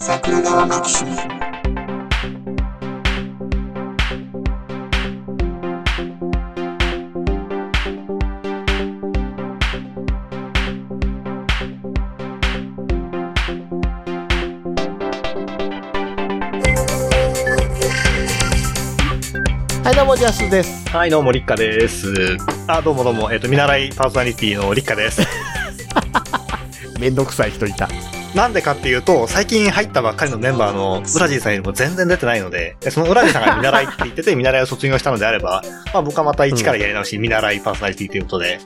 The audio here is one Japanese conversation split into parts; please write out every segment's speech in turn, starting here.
桜川マキシムはい、どうも、ジャスです。はい、どうも、リッカです。あ、どうもどうも、えっ、と、見習いパーソナリティのリッカです。めんどくさい人いた。なんでかっていうと、最近入ったばっかりのメンバーのウラジーさんよりも全然出てないので、でそのウラジーさんが見習いって言ってて、見習いを卒業したのであれば、まあ僕はまた一からやり直し、見習いパーソナリティということで、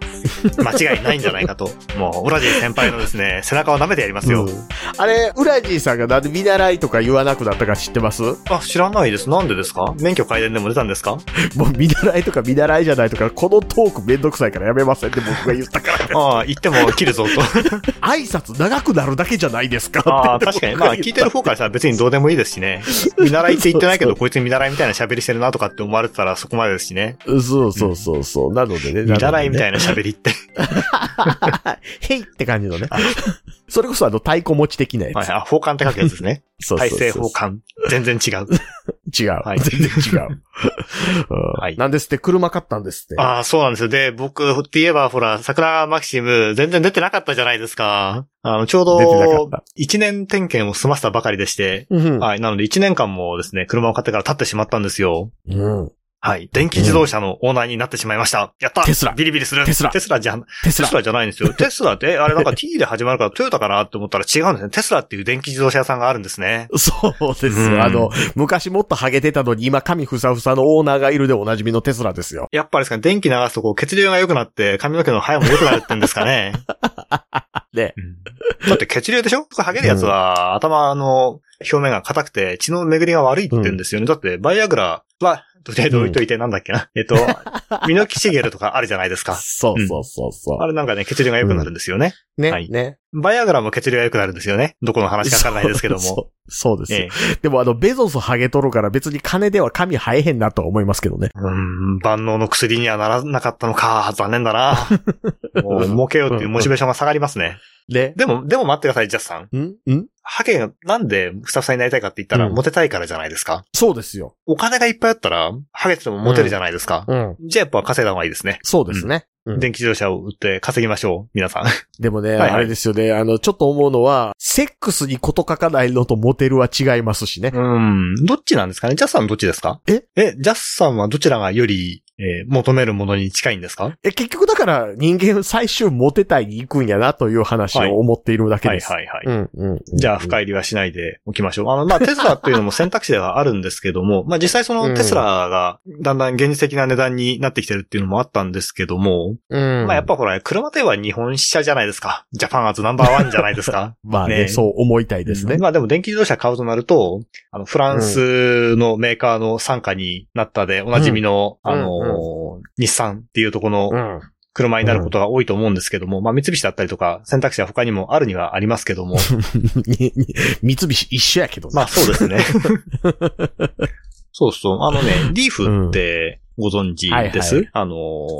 間違いないんじゃないかと。もう、ウラジー先輩のですね、背中を舐めてやりますよ。うんあれ、ウラジーさんがなんで見習いとか言わなくなったか知ってます？もあ、知らないです。なんでですか？免許改伝でも出たんですか？う見習いとか見習いじゃないとか、このトークめんどくさいからやめませんって僕が言ったから。ああ、言っても切るぞと。挨拶長くなるだけじゃないですかああ、確かに。まあ、聞いてる方からしたら別にどうでもいいですしね。見習いって言ってないけど、こいつ見習いみたいな喋りしてるなとかって思われてたらそこまでですしね。そうそうそうそう。なのでね。見習いみたいいな喋りって。な。へいって感じのね。それこそあの、太鼓持ち的なやつ。はい、あ、奉還って書くやつですね。そうそうそう大政奉還。全然違う。違う。はい全然違う。うんはいなんですって、車買ったんですって。ああ、そうなんですよ。で、僕って言えば、ほら、桜マキシム、全然出てなかったじゃないですか。あの、ちょうどった、一年点検を済ませたばかりでして、うん。はい。なので、一年間もですね、車を買ってから経ってしまったんですよ。うん。はい。電気自動車のオーナーになってしまいました。やったテスラビリビリするテスラテスラじゃん、テスラじゃないんですよ。テスラって、あれなんか T で始まるからトヨタかなって思ったら違うんですね。テスラっていう電気自動車屋さんがあるんですね。そうです。うんあの、昔もっとハゲてたのに今髪ふさふさのオーナーがいるでおなじみのテスラですよ。やっぱりですかね、電気流すとこう血流が良くなって髪の毛の生えも良くなるってんですかね。ね。だって血流でしょ？ハゲるやつは頭の表面が硬くて血の巡りが悪いって言うんですよね。だってバイアグラは、とりあえず置いといてなんだっけな。えっと、ミノキシゲルとかあるじゃないですか。そうそうそうそう。あれなんかね、血流が良くなるんですよね。ね、はいね。バイアグラも血流が良くなるんですよね。どこの話かわからないですけども。そうそうです、ええでもあの、ベゾスハゲとるから別に金では髪生えへんなとは思いますけどね。うーん、万能の薬にはならなかったのか。残念だな。もう、儲けようっていうモチベーションが下がりますね。ね。でも、でも待ってください、ジャスさん。ん？ん？ハゲがなんでふさふさになりたいかって言ったら、うんモテたいからじゃないですか？そうですよ。お金がいっぱいあったら、ハゲててもモテるじゃないですか。うん。じゃあやっぱ稼いだ方がいいですね。そうですね。うん電気自動車を売って稼ぎましょう、皆さん。でもね、はいはいあれですよね。あの、ちょっと思うのは、セックスにこと書かないのとモテるは違いますしね。うん。どっちなんですかね？ジャスさんどっちですか？え？え、ジャスさんはどちらがより、えー求めるものに近いんですか？え、結局だから人間最終モテたいに行くんやなという話を思っているだけはいです。はいはい。うんうん。じゃあ、深入りはしないでおきましょう。あの、まあ、テスラっていうのも選択肢ではあるんですけども、まあ、実際そのテスラがだんだん現実的な値段になってきてるっていうのもあったんですけども、うん。まあ、やっぱほら、車では日本車じゃないですか。ジャパンアズナンバーワンじゃないですか？まあねねそう思いたいですね。まあでも電気自動車買うとなると、あの、フランスのメーカーの傘下になったで、おなじみの、うんあのー日産っていうところのうん。車になることが多いと思うんですけども、まあ三菱だったりとか選択肢は他にもあるにはありますけども、三菱一緒やけどね。まあそうですね。そうそう。あのね、リーフってご存知です、はいはあの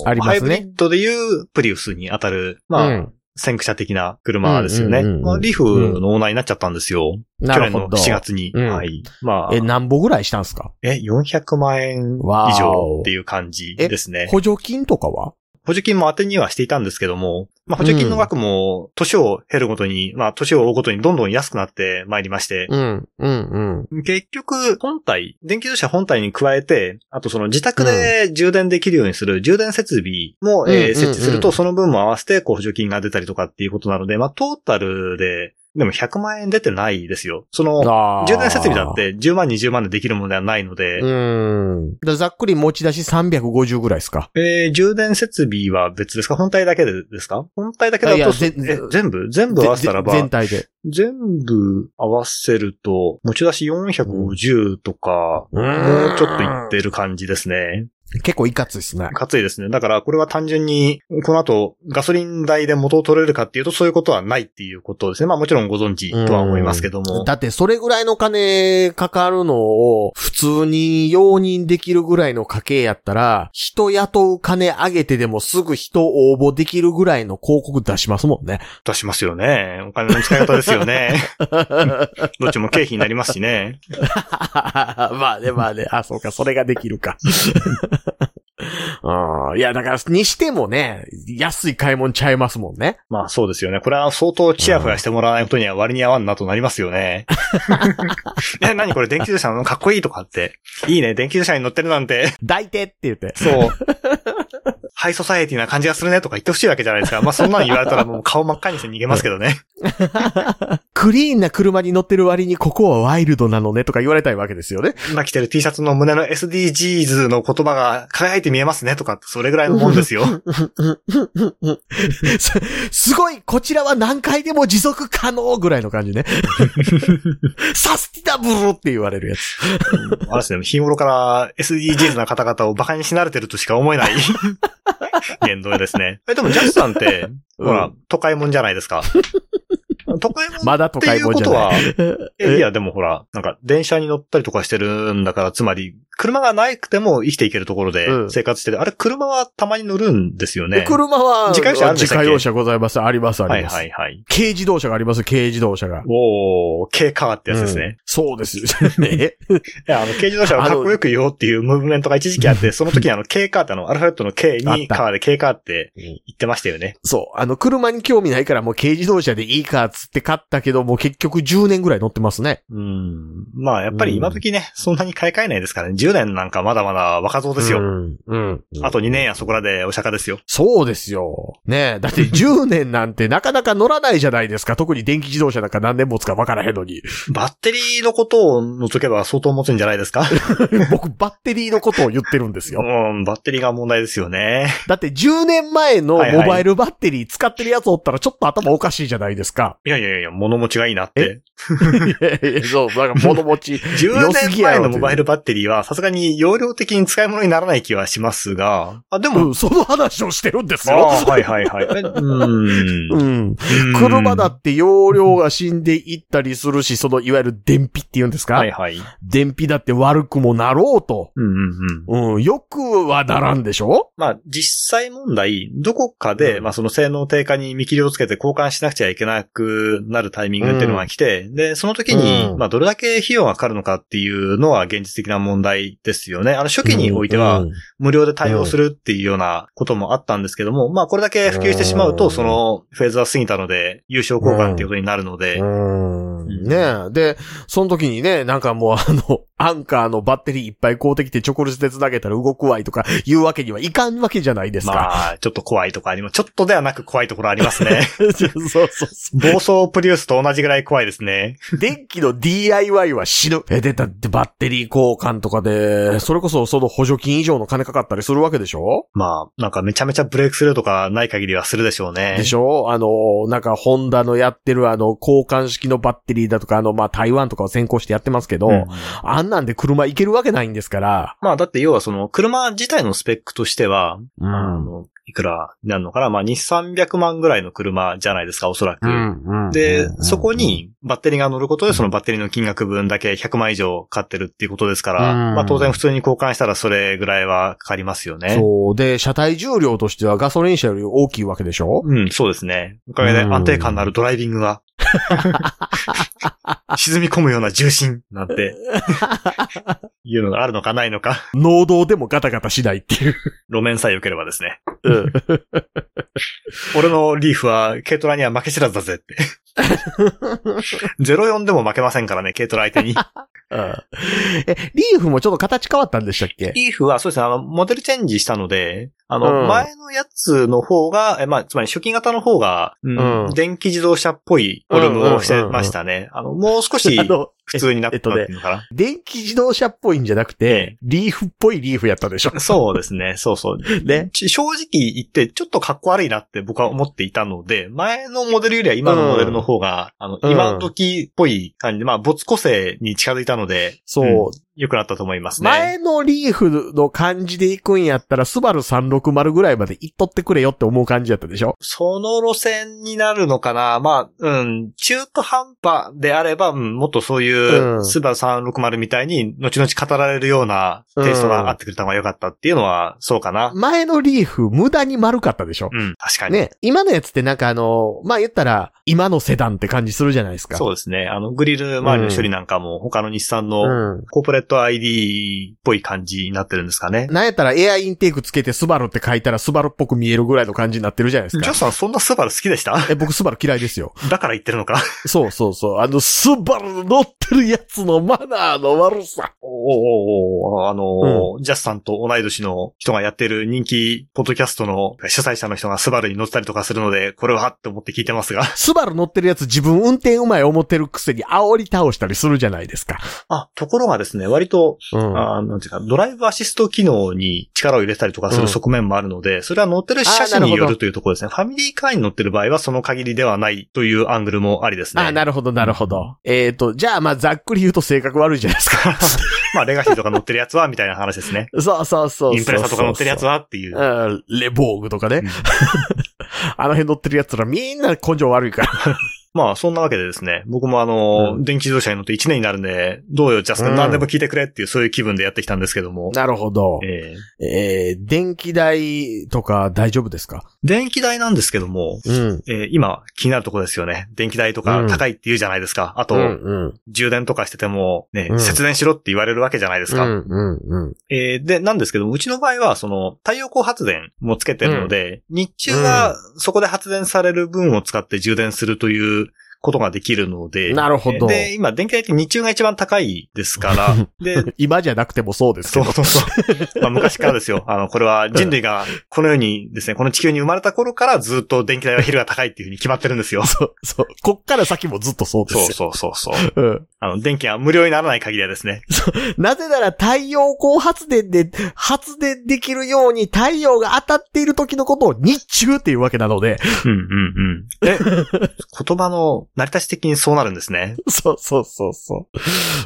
ハイブリッドでいうプリウスに当たる、まあ、うん先駆者的な車ですよね。うんうんうんうんまあリーフのオーナーになっちゃったんですよ。去年のなるほど。7月に。うんはい。まあ、え、何歩ぐらいしたんすか？え、400万円以上おっていう感じですね。補助金とかは？補助金も当てにはしていたんですけども、まあ、補助金の額も年を減るごとに、まあ、年を追うごとにどんどん安くなってまいりまして、うん、うん、うん。結局、本体、電気自動車本体に加えて、あとその自宅で充電できるようにする充電設備も、えーうんうんうん。設置すると、その分も合わせて、こう、補助金が出たりとかっていうことなので、まあ、トータルで、でも100万円出てないですよ。その、充電設備だっ。て10万、20万でできるものではないので、うん。だざっくり持ち出し350ぐらいですか？えー充電設備は別ですか？本体だけでですか？本体だけだと、全部？全部合わせたらばぜ、全体で。全部合わせると、持ち出し450とか、うんもうちょっといってる感じですね。結構いかついですね。かついですね。だからこれは単純に、この後ガソリン代で元を取れるかっていうとそういうことはないっていうことですね。まあもちろんご存知とは思いますけども。だってそれぐらいの金かかるのを普通に容認できるぐらいの家計やったら、人雇う金上げてでもすぐ人応募できるぐらいの広告出しますもんね。出しますよね。お金の使い方ですよね。どっちも経費になりますしね。まあね、まあね。あ、そうか、それができるか。うんいや、だから、にしてもね、安い買い物ちゃいますもんね。まあそうですよね。これは相当チヤホヤしてもらわないことには割に合わんなとなりますよね。え、何これ？電気自動車の？かっこいいとかって。いいね、電気自動車に乗ってるなんて。抱いてって言って。そう。ハイソサエティな感じがするねとか言ってほしいわけじゃないですか。まあそんなの言われたらもう顔真っ赤にして逃げますけどね。クリーンな車に乗ってる割にここはワイルドなのねとか言われたいわけですよね。今着てる T シャツの胸の SDGs の言葉が輝いて見えますねとかってそれぐらいのもんですよ。す すごい、こちらは何回でも持続可能ぐらいの感じね。サスティナブルって言われるやつ。あれですね、日頃から SDGs な方々を馬鹿にし慣れてるとしか思えない 言動ですね。え、でもジャスさんって、うんほら、都会もんじゃないですか。都会もんまだ都会もんじゃいうことはない。、えいや、でもほら、なんか、電車に乗ったりとかしてるんだから、つまり、車がなくても生きていけるところでうん生活してる。あれ、車はたまに乗るんですよね。車は、自家用車あるんでしたっけ？自家用車ございます。あります、あはいります。はいはい。軽自動車があります、軽自動車が。おー、軽カーってやつですうんね。そうですよね。いや、あの、軽自動車をかっこよく言おうっていうムーブメントが一時期あって、その時にあの、軽カーってあの、アルファベットの K にカーで軽カーって言ってましたよね。そう。あの、車に興味ないからもう軽自動車でいいかっつって買ったけど、もう結局10年ぐらい乗ってますね。うん。まあ、やっぱり今時ね、そんなに買い替えないですからね。10年なんかまだまだ若造ですよ。うん。うん。あと2年やそこらでお釈迦ですよ。そうですよ。ねえ。だって10年なんてなかなか乗らないじゃないですか。特に電気自動車なんか何年持つか分からへんのに。バッテリーのことを除けば相当持つんじゃないですか？僕、バッテリーのことを言ってるんですよ。うん、バッテリーが問題ですよね。だって10年前のモバイルバッテリー使ってるやつおったらちょっと頭おかしいじゃないですか。いやいやいや、物持ちがいいなって。いやいやそう、なんか物持ち。10良すぎやろ年前のモバイルバッテリーはさすがに容量的に使い物にならない気はしますが、あ、でも、うん、その話をしてるんですあよ。あはいはいはい。え うーんうん。車だって容量が死んでいったりするし、そのいわゆる電費って言うんですか、はいはい。電費だって悪くもなろうと。うんうんうん。うん、よくはならんでしょ？まあ、実際問題、どこかで、うんまあ、その性能低下に見切りをつけて交換しなくちゃいけなくなるタイミングっていうのが来て、で、その時に、うんまあ、どれだけ費用がかかるのかっていうのは現実的な問題ですよね。あの、初期においては、無料で対応するっていうようなこともあったんですけども、まあ、これだけ普及してしまうと、うんそのフェーズは過ぎたので、優勝交換っていうことになるので、うん。ねえ。で、その時にね、なんかもうあの、アンカーのバッテリーいっぱい買うてきて直接つなげたら動くわいとか言うわけにはいかんわけじゃないですか。まあ、ちょっと怖いとこあります。ちょっとではなく怖いところありますね。そうそうそう。暴走プリウスと同じぐらい怖いですね。電気の DIY は死ぬ。え、で、だってバッテリー交換とかで、それこそその補助金以上の金かかったりするわけでしょ？まあ、なんかめちゃめちゃブレイクスルーとかない限りはするでしょうね。でしょ？あの、なんか、ホンダのやってるあの、交換式のバッテリーだとか、あの、まあ、台湾とかを先行してやってますけど、うんあんなんで車いけるわけないんですから。まあ、だって要はその、車自体のスペックとしては、うあの、いくらになるのかな？まあ、2、300万ぐらいの車じゃないですか、おそらく。で、そこ、にバッテリーが乗ることでそのバッテリーの金額分だけ100万以上買ってるっていうことですから、うんまあ当然普通に交換したらそれぐらいはかかりますよね。そう。で、車体重量としてはガソリン車より大きいわけでしょ？うん、そうですね。おかげで安定感のあるドライビングが、沈み込むような重心なんて、いうのがあるのかないのか、農道でもガタガタしないっていう。路面さえ良ければですね。うん。俺のリーフは軽トラには負け知らずだぜって。04でも負けませんからね、軽トラ相手に。え、リーフもちょっと形変わったんでしたっけ？リーフはそうですね、あの、モデルチェンジしたので、あの、うん。前のやつの方が、えまあ、つまり初期型の方が、うん。うん。電気自動車っぽいフォルムをしてましたね。あの、もう少しあの、普通になったっていうのかな。電気自動車っぽいんじゃなくて、リーフっぽいリーフやったでしょ。そうですね、そうそう。ね。ち正直言って、ちょっとかっこ悪いなって僕は思っていたので、前のモデルよりは今のモデルの方が、あの、うん今時っぽい感じで、まあ、没個性に近づいたので、そう。うん良くなったと思いますね。前のリーフの感じで行くんやったら、スバル360ぐらいまで行っとってくれよって思う感じやったでしょ？その路線になるのかな？まあ、うん、中途半端であれば、うん、もっとそういうう、んスバル360みたいに、後々語られるようなテイストがあってくれた方が良かったっていうのは、そうかな。前のリーフ無駄に丸かったでしょ？うん、確かに。ね、今のやつってなんかあの、まあ言ったら、今のセダンって感じするじゃないですか。そうですね。あの、グリル周りの処理なんかも、他の日産のうん。コーポレート ID っぽい感じになってるんですかね。なんやったらエアインテークつけてスバルって書いたらスバルっぽく見えるぐらいの感じになってるじゃないですか。ジョスさんそんなスバル好きでした？え、僕スバル嫌いですよ。だから言ってるのか？そうそうそう。あの、スバル乗ってるやつのマナーの悪さ。おおおおあのージャスさんと同い年の人がやってる人気ポッドキャストの主催者の人がスバルに乗ったりとかするので、これはって思って聞いてますが。スバル乗ってるやつ自分運転うまい思ってるくせに煽り倒したりするじゃないですか。あ、ところがですね、割と、うん。あなんていうか、ドライブアシスト機能に力を入れたりとかする側面もあるので、それは乗ってる車種によるというところですね。ファミリーカーに乗ってる場合はその限りではないというアングルもありですね。あ、なるほど、なるほど。えっ、と、じゃあ、まあ、ざっくり言うと性格悪いじゃないですか。まあ、レガシーとか乗ってるやつは、みたいな話ですね。そうそうそう。インプレッサとか乗ってるやつはっていう。うん、レボーグとかね。うん あの辺乗ってるやつらみんな根性悪いから。まあ、そんなわけでですね、僕もあの、うん電気自動車に乗って1年になるんで、どうよ、ジャス君、うん何でも聞いてくれっていう、そういう気分でやってきたんですけども。なるほど。えーえー、電気代とか大丈夫ですか？電気代なんですけども、うん。えー今気になるところですよね。電気代とか高いって言うじゃないですか。あと、うん、うん。充電とかしてても、ね、うん節電しろって言われるわけじゃないですか。うん、うん、うん。えーで、なんですけども、うちの場合は、その、太陽光発電もつけてるので、日中はそこで発電される分を使って充電するということができるので、なるほどで、今、電気代って日中が一番高いですから、で、今じゃなくてもそうですけど。そうそうそう。まあ昔からですよ。あの、これは人類がこの世にですね、この地球に生まれた頃からずっと電気代は昼が高いっていうふうに決まってるんですよ。そう、そう。こっから先もずっとそうですよ。そうそうそうそう。うん。あの、電気が無料にならない限りはですね。なぜなら太陽光発電で発電できるように太陽が当たっている時のことを日中っていうわけなので、うんうんうん。え、言葉の成り立ち的にそうなるんですね。そうそうそうそ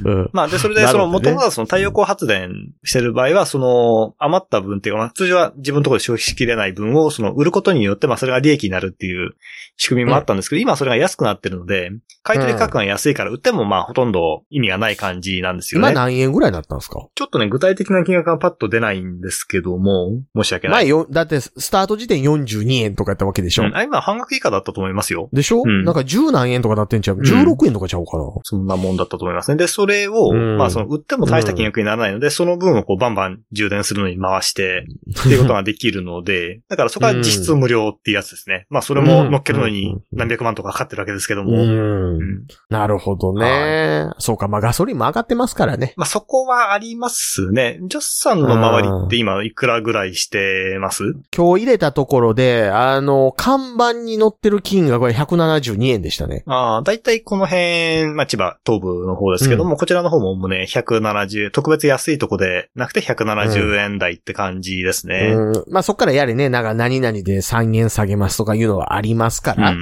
う。うん。まあ、で、それで、その、もともとはその太陽光発電してる場合は、その、余った分っていうか、まあ通常は自分のところで消費しきれない分を、その、売ることによって、まあ、それが利益になるっていう仕組みもあったんですけど、今はそれが安くなってるので、買い取り価格が安いから売っても、まあ、ほとんど意味がない感じなんですよ今ね。何円ぐらいになったんですか？ちょっとね、具体的な金額がパッと出ないんですけども、申し訳ない。前よ、だってスタート時点42円とかやったわけでしょ、うんあ今半額以下だったと思いますよ。でしょ、うんなんか10何円とかなってんちゃう？うん ?16 円とかちゃうかな、そんなもんだったと思いますね。で、それを、うんまあ、その、売っても大した金額にならないので、その分をこう、バンバン充電するのに回して、っていうことができるので、だからそこは実質無料っていうやつですね。まあ、それも乗っけるのにうん何百万とかかかってるわけですけどうも。うんん。なるほどね。そうか、まあガソリンも上がってますからね。まあ、そこはありますね。ジョスさんの周りって今いくらぐらいしてます？今日入れたところで、あの、看板に載ってる金額は172円でしたね。ああ、だいたいこの辺、まあ、千葉東部の方ですけども、こちらの方ももうね、170、特別安いとこでなくて170円台って感じですね。うん。まあそっからやれね、なんか何々で3円下げますとかいうのはありますかうら。ん。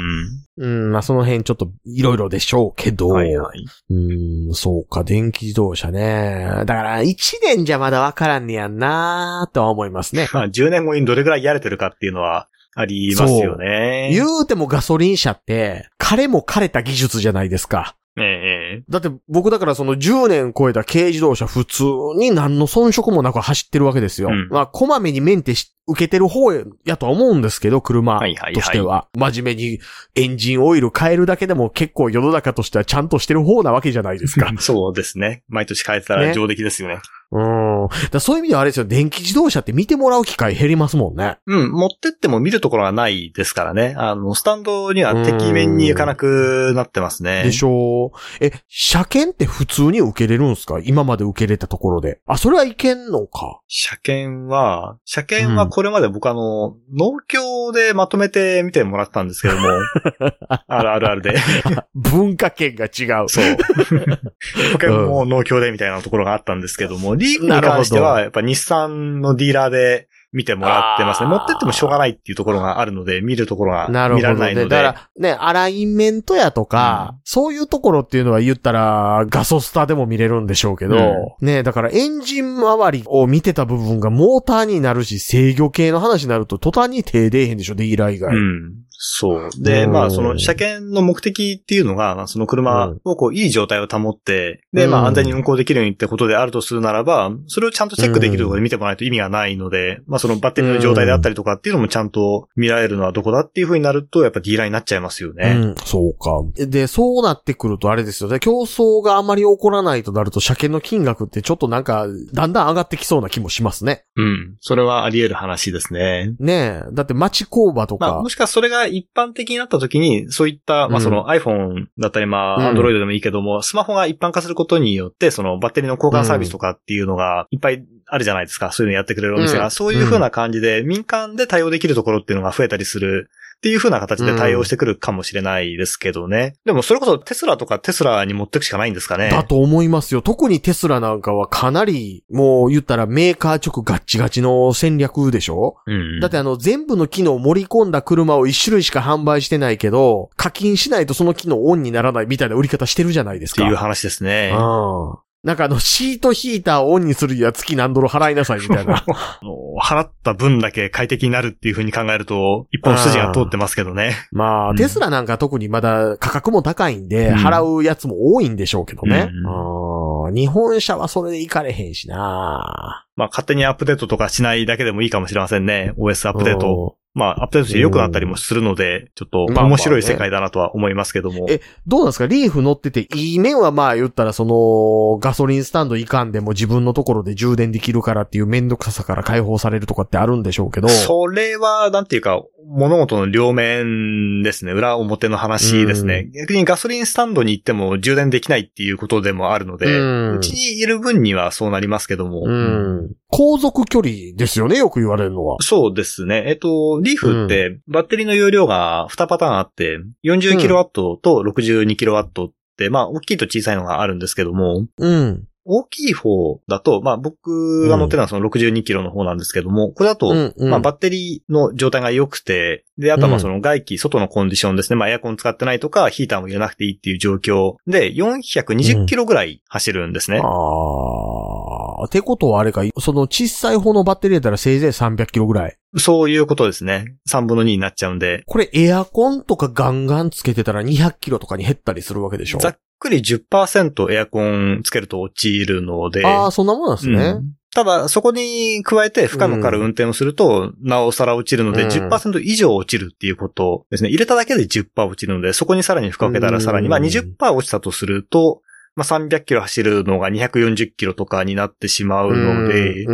うん、まあその辺ちょっといろいろでしょうけど。はいはい。うん、そうか、電気自動車ね。だから1年じゃまだわからんねやんなとは思いますね。まあ、10年後にどれぐらいやれてるかっていうのはありますよね。言うてもガソリン車って、枯れも枯れた技術じゃないですか。えええだって僕だからその10年超えた軽自動車普通に何の遜色もなく走ってるわけですよ。うんまあ、こまめにメンテし受けてる方やとは思うんですけど、車はいはいはいとしては。真面目にエンジンオイル変えるだけでも結構世の中としてはちゃんとしてる方なわけじゃないですか。そうですね。毎年変えてたらね上出来ですよね。うん。だそういう意味ではあれですよ、電気自動車って見てもらう機会減りますもんね。うん、持ってっても見るところがないですからね。あの、スタンドには敵面に行かなくなってますね。でしょう。え、車検って普通に受けれるんですか？今まで受けれたところで。あ、それはいけんのか。車検は、車検はこれまで僕あの、農協でまとめて見てもらったんですけども、あるあるあるで。文化圏が違う。そう。保険も農協でみたいなところがあったんですけども、リーフに関しては、やっぱ日産のディーラーで見てもらってますね。持ってってもしょうがないっていうところがあるので、見るところが。見られないので。だから、ね、アラインメントやとか、うんそういうところっていうのは言ったら、ガソスタでも見れるんでしょうけど、ね、だからエンジン周りを見てた部分がモーターになるし、制御系の話になると途端に手出えへんでしょ、ディーラー以外。うん。そう。で、うんまあ、その、車検の目的っていうのが、まあその車をこう、いい状態を保って、で、まうんあ、安全に運行できるようにってことであるとするならば、それをちゃんとチェックできるところで見てもらわないと意味がないので、まあ、そのバッテリーの状態であったりとかっていうのもちゃんと見られるのはどこだっていう風になると、やっぱディーラーになっちゃいますようね。ん、そうか。で、そうなってくるとあれですよね。競争があまり起こらないとなると、車検の金額ってちょっとなんか、だんだん上がってきそうな気もしますね。うん。それはあり得る話ですね。ねえ。だって町工場とかまあ、も、しかそれが一般的になった時に、そういった、まあ、うんその iPhone だったり、まあ、うん Android でもいいけども、スマホが一般化することによって、そのバッテリーの交換サービスとかっていうのがいっぱいあるじゃないですか。そういうのやってくれるお店が。うんそういう風な感じで、民間で対応できるところっていうのが増えたりする。っていう風な形で対応してくるかもしれないですけどね。でもそれこそテスラとかテスラに持ってくしかないんですかね。だと思いますよ。特にテスラなんかはかなり、もう言ったらメーカー直ガッチガチの戦略でしょ？うん。だってあの全部の機能を盛り込んだ車を一種類しか販売してないけど、課金しないとその機能オンにならないみたいな売り方してるじゃないですか。っていう話ですね。うん。なんかあの、シートヒーターをオンにするには月何ドル払いなさいみたいな。あの払った分だけ快適になるっていう風に考えると、一本筋が通ってますけどね。まあ、うんテスラなんか特にまだ価格も高いんで、うん払うやつも多いんでしょうけどね。ううん日本車はそれで行かれへんしなまあ勝手にアップデートとかしないだけでもいいかもしれませんね。OS アップデート。まあアップデートして良くなったりもするので、ちょっとまあまあね面白い世界だなとは思いますけども。えどうなんですか？リーフ乗ってて、いい面はまあ言ったらその、ガソリンスタンド行かんでも自分のところで充電できるからっていうめんどくささから解放されるとかってあるんでしょうけど。それは、なんていうか、物事の両面ですね。裏表の話ですね。逆にガソリンスタンドに行っても充電できないっていうことでもあるので、うんうちにいる分にはそうなりますけども。うん。航続距離ですよね、よく言われるのは。そうですね。えっと、リーフって、バッテリーの容量が2パターンあって、40kW と 62kW って、まあ、大きいと小さいのがあるんですけども、うん。大きい方だと、まあ、僕が乗ってるのはその 62kg の方なんですけども、これだと、うんうんまあ、バッテリーの状態が良くて、で、あとはその外気、外のコンディションですね。まあ、エアコン使ってないとか、ヒーターも入れなくていいっていう状況で、420キロぐらい走るんですね。ああ。ってことはあれか、その小さい方のバッテリーやったらせいぜい300キロぐらい。そういうことですね。3分の2になっちゃうんで、これエアコンとかガンガンつけてたら200キロとかに減ったりするわけでしょ？ざっくり10%エアコンつけると落ちるので、ああ、そんなもんなんですね。うんただ、そこに加えて負荷のかかる運転をすると、なおさら落ちるので、うん10%以上落ちるっていうことですね。入れただけで10%落ちるので、そこにさらに負荷をかけたらさらに、うんまあ20%落ちたとすると、まあ300キロ走るのが240キロとかになってしまうので。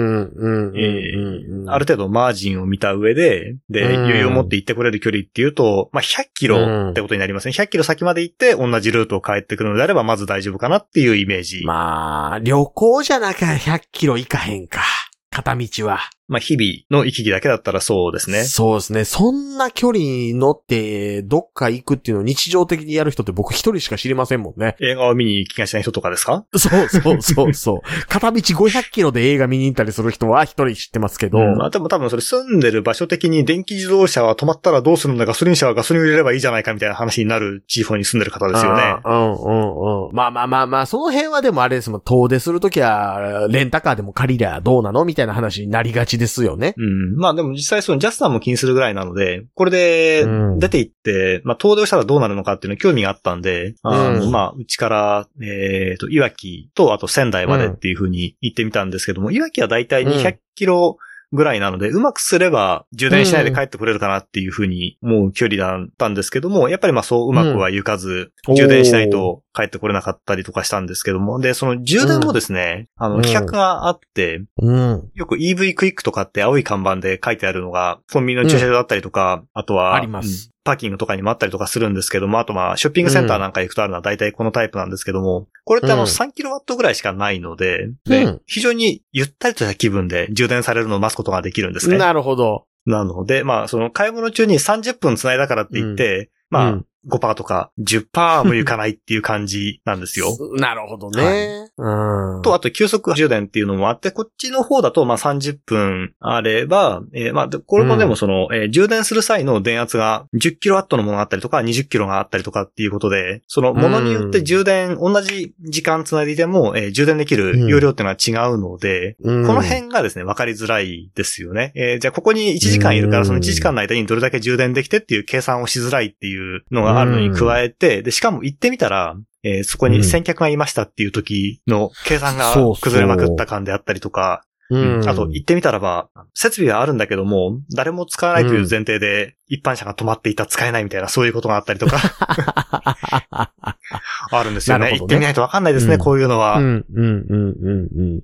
ある程度マージンを見た上で、で、うん余裕を持って行ってくれる距離っていうと、まあ100キロってことになりますね。100キロ先まで行って同じルートを帰ってくるのであれば、まず大丈夫かなっていうイメージ。まあ、旅行じゃなきゃ100キロ行かへんか。片道は。まあ日々の行き来だけだったらそうですね。そうですね。そんな距離乗って、どっか行くっていうのを日常的にやる人って僕一人しか知りませんもんね。映画を見に行きがちな人とかですか？そうそうそうそう。片道500キロで映画見に行ったりする人は一人知ってますけど。まあでも多分それ住んでる場所的に電気自動車は止まったらどうするんだガソリン車はガソリンを入れればいいじゃないかみたいな話になる地方に住んでる方ですよね。うんうんうん。まあまあまあまあ、その辺はでもあれですもん、遠出するときは、レンタカーでも借りりゃどうなのみたいな話になりがちですよね。うん。まあでも実際そのジャスターも気にするぐらいなので、これでうん出て行って、まあ遠出をしたらどうなるのかっていうの興味があったんで、あのうんまあうちから、えっ、と、いわきとあと仙台までっていう風に行ってみたんですけども、いわきはだいたい200キロぐらいなので、うまくすれば充電しないで帰ってくれるかなっていう風に思う距離だったんですけども、やっぱりまあそううまくはいかず、うん充電しないと帰ってこれなかったりとかしたんですけども、で、その充電もですね、あの、うん。規格があって、うん。よく EV クイックとかって青い看板で書いてあるのが、コンビニの駐車場だったりとか、あとは、あります。うんパーキングとかにもあったりとかするんですけども、あとまあ、ショッピングセンターなんか行くとあるのは大体このタイプなんですけども、これってあのうん 3kW ぐらいしかないので、でうん非常にゆったりとした気分で充電されるのを待つことができるんですね。なるほど。なので、まあ、その買い物中に30分繋いだからって言って、まあ、うん5%とか10%もいかないっていう感じなんですよ。なるほどね。うん。と、あと急速充電っていうのもあって、こっちの方だとまあ30分あれば、えーまあ、でこれもでもその、えー充電する際の電圧が 10kW のものがあったりとか 20kW があったりとかっていうことで、そのものによって充電、同じ時間つないでいても、えー充電できる容量っていうのは違うので、うんこの辺がですね、分かりづらいですよね。えーじゃあここに1時間いるから、その1時間の間にどれだけ充電できてっていう計算をしづらいっていうのがあるのに加えて、で、しかも行ってみたら、えーそこに先客がいましたっていう時の計算が崩れまくった感であったりとか、うん。あと行ってみたらば、設備はあるんだけども、誰も使わないという前提で、一般車が止まっていた使えないみたいな、そういうことがあったりとか、あるんですよね。ね行ってみないとわかんないですね、うんこういうのは。うん、うん、うん、うん、うん。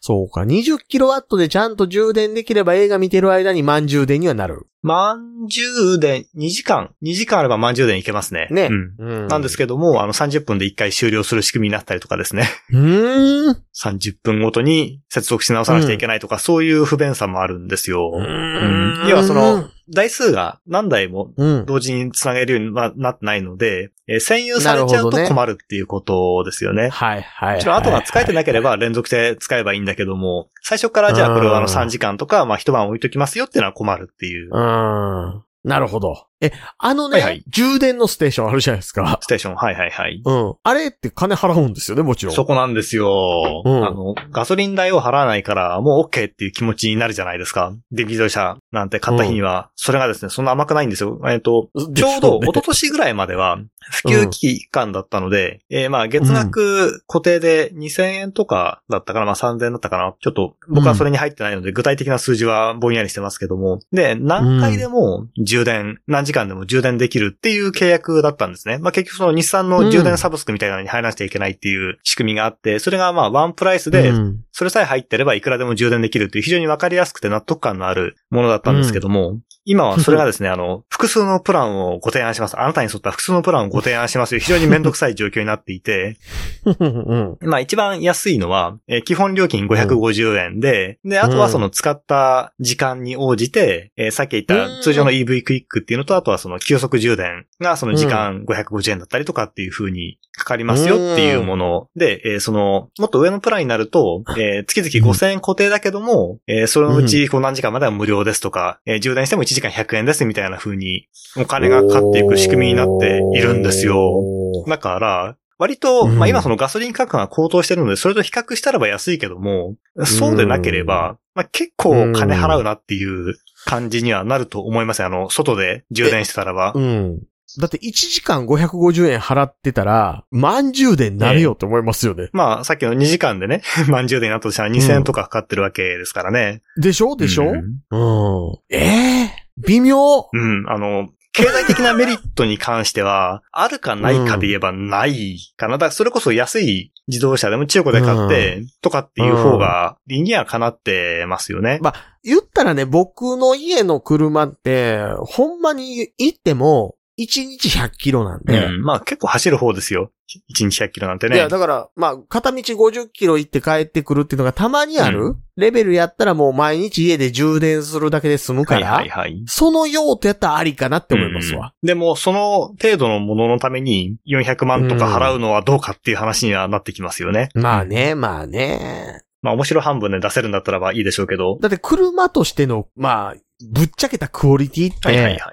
そうか。20キロワットでちゃんと充電できれば映画見てる間に満充電にはなる。満充電、2時間、2時間あれば満充電いけますね。ねうん。うんなんですけども、あの30分で1回終了する仕組みになったりとかですね。うーん。30分ごとに接続し直さなくちゃいけないとか、そういう不便さもあるんですよ。うん要はその、台数が何台もうん。同時につなげるようにはなってないので、えー占有されちゃうと困るっていうことですよね。はい、はい。もちろん後が使えてなければ連続で使えばいいんだけども、最初からじゃあこれをあのうん3時間とか、まあ一晩置いときますよっていうのは困るっていううん。なるほど。え、あのね、はいはい充電のステーションあるじゃないですか。ステーション。はいはいはい。うん。あれって金払うんですよね、もちろん。そこなんですよ。うんあの、ガソリン代を払わないから、もう OK っていう気持ちになるじゃないですか。電気自動車なんて買った日には、それがですね、そんな甘くないんですよ。えっと、ちょうど、一昨年ぐらいまでは、普及期間だったので、えーまあ、月額固定で2000円とかだったかな、まあ3000円だったかな。ちょっと、僕はそれに入ってないので、具体的な数字はぼんやりしてますけども。で、何回でも充電、何時間でも充電できるっていう契約だったんですね。まあ、結局その日産の充電サブスクみたいなのに入らなきゃいけないっていう仕組みがあって、それがまあ、ワンプライスで、うんそれさえ入ってればいくらでも充電できるっていう非常にわかりやすくて納得感のあるものだったんですけども、今はそれがですね、あの、複数のプランをご提案します。あなたに沿った複数のプランをご提案しますよ。非常にめんどくさい状況になっていて、うん。まあ一番安いのは、えー基本料金550円で、で、あとはその使った時間に応じて、えーさっき言った通常の EV クイックっていうのと、あとはその急速充電がその時間550円だったりとかっていう風にかかりますよっていうもので、えーその、もっと上のプランになると、えー月々5000円固定だけども、えーそのうちこう何時間までは無料ですとか、えー充電しても1時間100円ですみたいな風にお金がかかっていく仕組みになっているんですよ。だから、割と、うん。まあ今そのガソリン価格が高騰してるので、それと比較したらば安いけども、そうでなければ、まあ結構金払うなっていう感じにはなると思いますね。あの、外で充電してたらばう。ん。だって1時間550円払ってたら、満充電なれよって思いますよね。まあさっきの2時間でね、満充電になったとしたら2000円とかかかってるわけですからね。でしょ？でしょ？うんうん。ええ？微妙うん、あの、経済的なメリットに関しては、あるかないかで言えばないかな。だからそれこそ安い自動車でも中古で買って、とかっていう方が理にはかなってますよね。言ったらね、僕の家の車って、ほんまに行っても、1日100キロなんで。うん。まあ結構走る方ですよ。1日100キロなんてね。いや、だから、まあ、片道50キロ行って帰ってくるっていうのがたまにある、うレベルやったらもう毎日家で充電するだけで済むかはいら、はいはい。その用途やったらありかなって思いますわ。でも、その程度のもののために400万とか払うのはどうかっていう話にはなってきますよね。まあね、まあね。まあ面白半分で出せるんだったらばいいでしょうけど。だって車としての、まあ、ぶっちゃけたクオリティって、はいはいは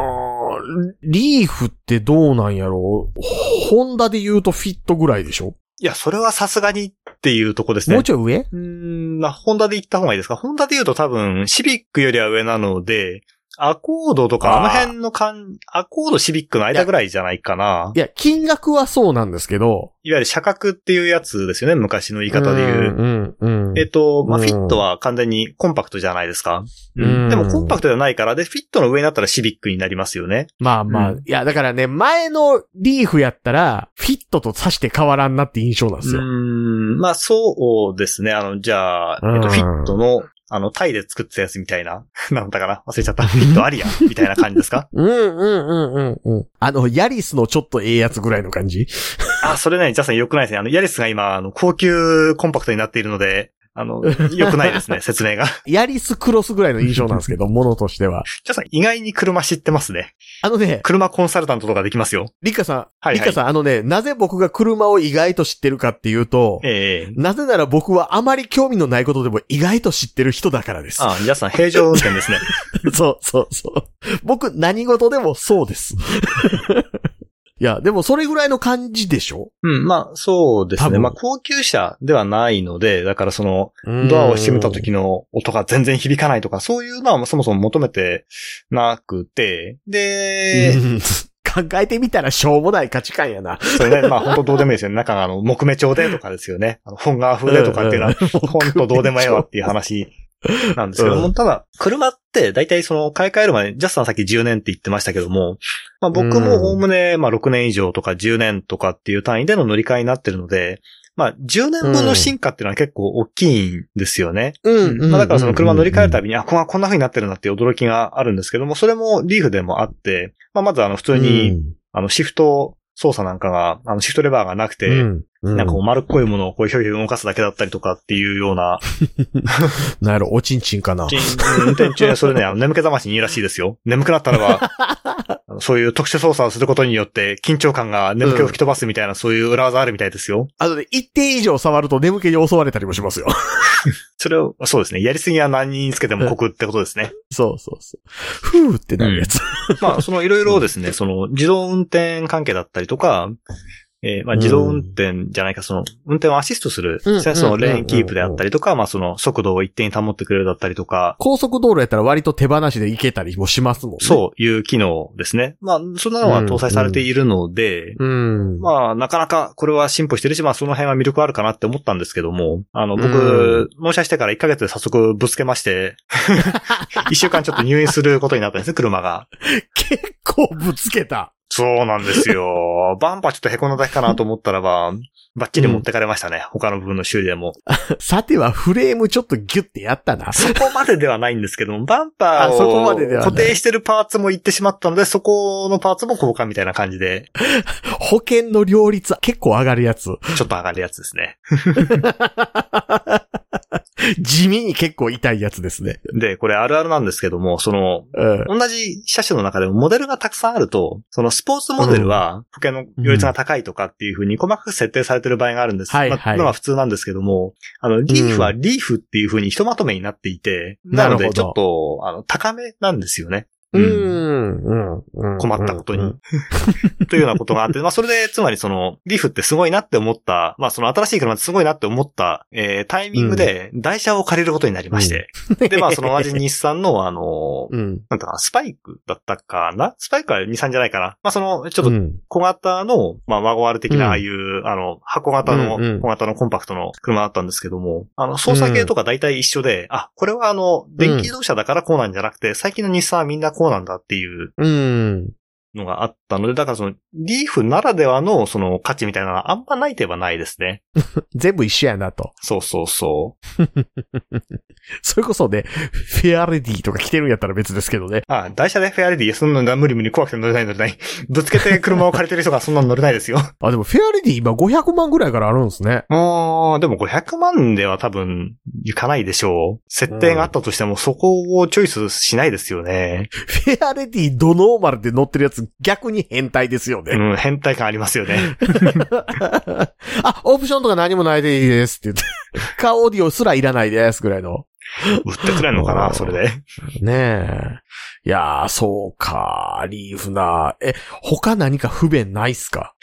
いリーフってどうなんやろう？ホンダで言うとフィットぐらいでしょ、いや、それはさすがにっていうとこですね。もうちょい上？うーん、まあ、ホンダで行った方がいいですか？ホンダで言うと多分、シビックよりは上なので、アコードとか、あの辺の感、アコードシビックの間ぐらいじゃないかな。いや、金額はそうなんですけど。いわゆる車格っていうやつですよね、昔の言い方で言う。うん、うん、うん。えっと、まあ、うんフィットは完全にコンパクトじゃないですか？うんでもコンパクトじゃないから、で、フィットの上になったらシビックになりますよね。まあまあ、うんいや、だからね、前のリーフやったら、フィットとさして変わらんなって印象なんですよ。うーん、まあそうですね。あの、じゃあ、うんえっと、フィットの、あの、タイで作ってたやつみたいな。なんだかな忘れちゃった。フィットありやんみたいな感じですか？うん、うん、うん、うん、うん。あの、ヤリスのちょっとええやつぐらいの感じ？あ、それね、ジャスさん良くないですね。あの、ヤリスが今、あの、高級コンパクトになっているので、あの、良くないですね、説明が。ヤリスクロスぐらいの印象なんですけど、ものとしては。じゃあさん、意外に車知ってますね。あのね、車コンサルタントとかできますよ。リカさん、はいはいリカさん、あのね、なぜ僕が車を意外と知ってるかっていうと、ええなぜなら僕はあまり興味のないことでも意外と知ってる人だからです。あ、あさん、平常運転ですね。そうそうそう。僕、何事でもそうです。いや、でもそれぐらいの感じでしょ？うん、まあ、そうですね。まあ、高級車ではないので、だからその、ドアを閉めた時の音が全然響かないとか、そういうのはそもそも求めてなくて、で、うん 考えてみたらしょうもない価値観やな。それね、まあ本当どうでもいいですよね。中があの、木目調でとかですよね。あの本川風でとかっていうのは、本当どうでもいいわっていう話 なんですけども、うただ、車って大体その買い替える前に、ジャスさんさっき10年って言ってましたけども、まあ僕もおおむね、まあ6年以上とか10年とかっていう単位での乗り換えになってるので、まあ10年分の進化っていうのは結構大きいんですよね。うん。まあだからその車乗り換えるたびに、あ、こんなこんな風になってるなっていう驚きがあるんですけども、それもリーフでもあって、まあまずあの普通に、あのシフト操作なんかが、あのシフトレバーがなくて、うん、うん。なんかこう丸っこいものをこうひょいひょい動かすだけだったりとかっていうような、なんやろ、おちんちんかな。ちん運転中にそれね、あの眠気覚ましにいいらしいですよ。眠くなったらば、そういう特殊操作をすることによって緊張感が眠気を吹き飛ばすみたいな、そういう裏技あるみたいですよ。あとね、一定以上触ると眠気に襲われたりもしますよ。それを、そうですね。やりすぎは何につけてもコクってことですね。そうそうそう。ふーってなるやつ。まあ、そのいろいろですね、その自動運転関係だったりとか、えーまあ自動運転じゃないか、その運転をアシストする、うんそのレーンキープであったりとか、まあその速度を一定に保ってくれるだったりとか、高速道路やったら割と手放しで行けたりもしますもんね。そういう機能ですね。まあ、そんなのは搭載されているので、う。うん。まあ、なかなかこれは進歩してるし、まあその辺は魅力あるかなって思ったんですけども、あの、僕、うん納車してから1ヶ月で早速ぶつけまして、1週間ちょっと入院することになったんですね、車が。結構ぶつけた。そうなんですよ。バンパーちょっと凹んだだけかなと思ったらば、バッチリ持ってかれましたね。他の部分の修理でも。さてはフレームちょっとギュッてやったな。そこまでではないんですけども、バンパーあそこまででを固定してるパーツも行ってしまったので、そこのパーツも交換みたいな感じで、保険の両率結構上がるやつ。ちょっと上がるやつですね。地味に結構痛いやつですね。で、これあるあるなんですけども、その、うん。同じ車種の中でもモデルがたくさんあると、そのスポーツモデルは保険の利率が高いとかっていう風に細かく設定されてる場合があるんです。まあはいはいのが普通なんですけども、あの、リーフはリーフっていう風にひとまとめになっていて、なのでなるほどちょっと、あの、高めなんですよね。う。ん。うん。うん困ったことに。うんというようなことがあって、まあそれで、つまりその、リーフってすごいなって思った、まあその新しい車ってすごいなって思った、えータイミングで、台車を借りることになりまして。で、まあその同じ日産の、あの、うん。なんだかな、スパイクだったかな？スパイクは日産じゃないかなまあその、ちょっとうん小型の、まあ、ワゴン R 的うんな、ああいう、あの、箱型の、うんうん小型のコンパクトの車だったんですけども、あの、操作系とか大体一緒で、あ、これはあの、電気自動車だからこうなんじゃなくて、最近の日産はみんなこうそうなんだっていううん。のがあったので、だからその、リーフならではの、その、価値みたいなのはあんまないといえばないですね。全部一緒やなと。そうそうそ それこそね、フェアレディとか来てるんやったら別ですけどね。う。あ、代車でフェアレディ、そんなの無理無理怖くて乗れない乗れない。ぶつけて車を借りてる人がそんなの乗れないですよ。あ、でもフェアレディ今500万ぐらいからあるんですね。あーでも500万では多分、いかないでしょう。設定があったとしても、そこをチョイスしないですよね。フェアレディドノーマルで乗ってるやつ逆に変態ですよね。うん、変態感ありますよね。あ、オプションとか何もないでいいですって言って。カーオーディオすらいらないですぐらいの。売ってくれんのかな、それで。ねえ。いやー、そうか、リーフな。え、他何か不便ないっすか？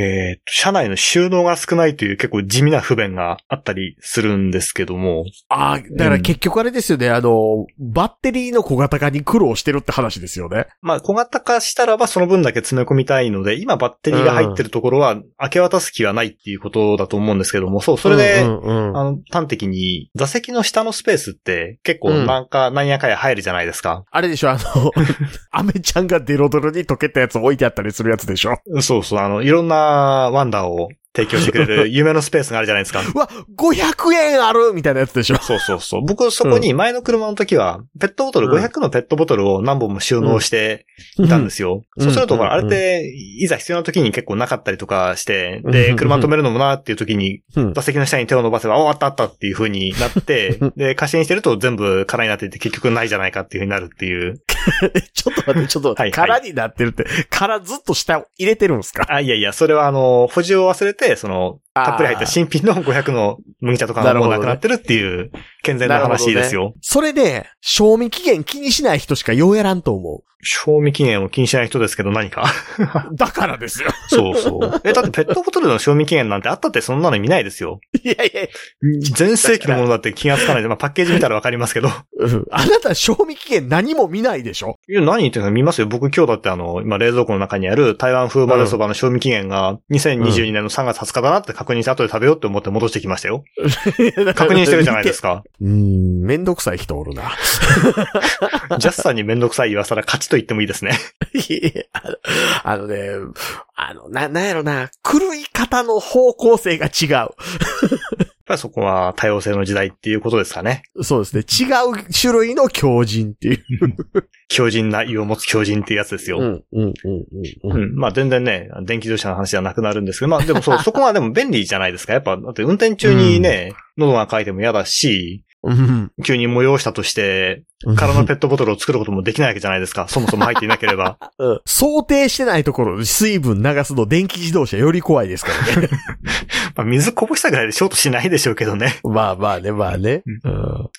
えーと、車内の収納が少ないという結構地味な不便があったりするんですけども。あーだから結局あれですよね、あの、バッテリーの小型化に苦労してるって話ですよね。まあ、小型化したらばその分だけ詰め込みたいので、今バッテリーが入ってるところは明け渡す気はないっていうことだと思うんですけども、そう、それで、うんうんうんあの、端的に座席の下のスペースって結構なんか、なんやかや入るじゃないですか。あれでしょ、あの、アメちゃんがデロドロに溶けたやつ置いてあったりするやつでしょ。そうそう、あの、いろんなワンダーを提供してくれる 夢のスペースがあるじゃないですか。うわ、500円あるみたいなやつでしょ。そうそうそう。僕そこに前の車の時は、ペットボトル、うん500のペットボトルを何本も収納していたんですよ。うんそうすると、あれって、いざ必要な時に結構なかったりとかして、うで、ん車止めるのもなっていう時に、うん座席の下に手を伸ばせば、お、あったあったっていう風になってうん、で、過信してると全部空になっていて結局ないじゃないかっていう風になるっていう。ちょっと待って、ちょっと待って、はいはい。空になってるって、空ずっと下入れてるんですか？あ、いやいや、それはあの、補充を忘れて、その、たっぷり入った新品の500の麦茶とかがもうなくなってるっていう、健全な話ですよ。それで、賞味期限気にしない人しかようやらんと思賞味期限を気にしない人ですけど何かう。だからですよ。そうそう。え、だってペットボトルの賞味期限なんてあったってそんなの見ないですよ。いやいや、全盛期のものだって気がつかないで、まあパッケージ見たらわかりますけど。うんあなた賞味期限何も見ないでしょ？いや、何言ってんの見ますよ。僕今日だってあの、今冷蔵庫の中にある台湾風混ぜそばの賞味期限が2022年の3月20日だなって確認して後で食べようって思って戻してきましたよ。確認してるじゃないですか。うーん、めんどくさい人おるな。ジャスさんにめんどくさい言わせたら勝ちと言ってもいいですね。いやあのあのね、あの、な、なんやろな、狂い方の方向性が違やっぱりそこは多様性の時代っていうことですかね。う。そうですね。違う種類の強靭っていう。強靭な胃を持つ強靭っていうやつですよ。うん、うん、うん、うん。うん。まあ全然ね、電気自動車の話じゃなくなるんですけど、まあでもそう、そこはでも便利じゃないですか。やっぱ、だって運転中にね、喉が渇いても嫌だし、うん。急に催したとして、空のペットボトルを作ることもできないわけじゃないですか。そもそも入っていなければ。うん想定してないところで水分流すの電気自動車より怖いですからね。まあ水こぼしたぐらいでショートしないでしょうけどね。まあまあね、まあね。ううん、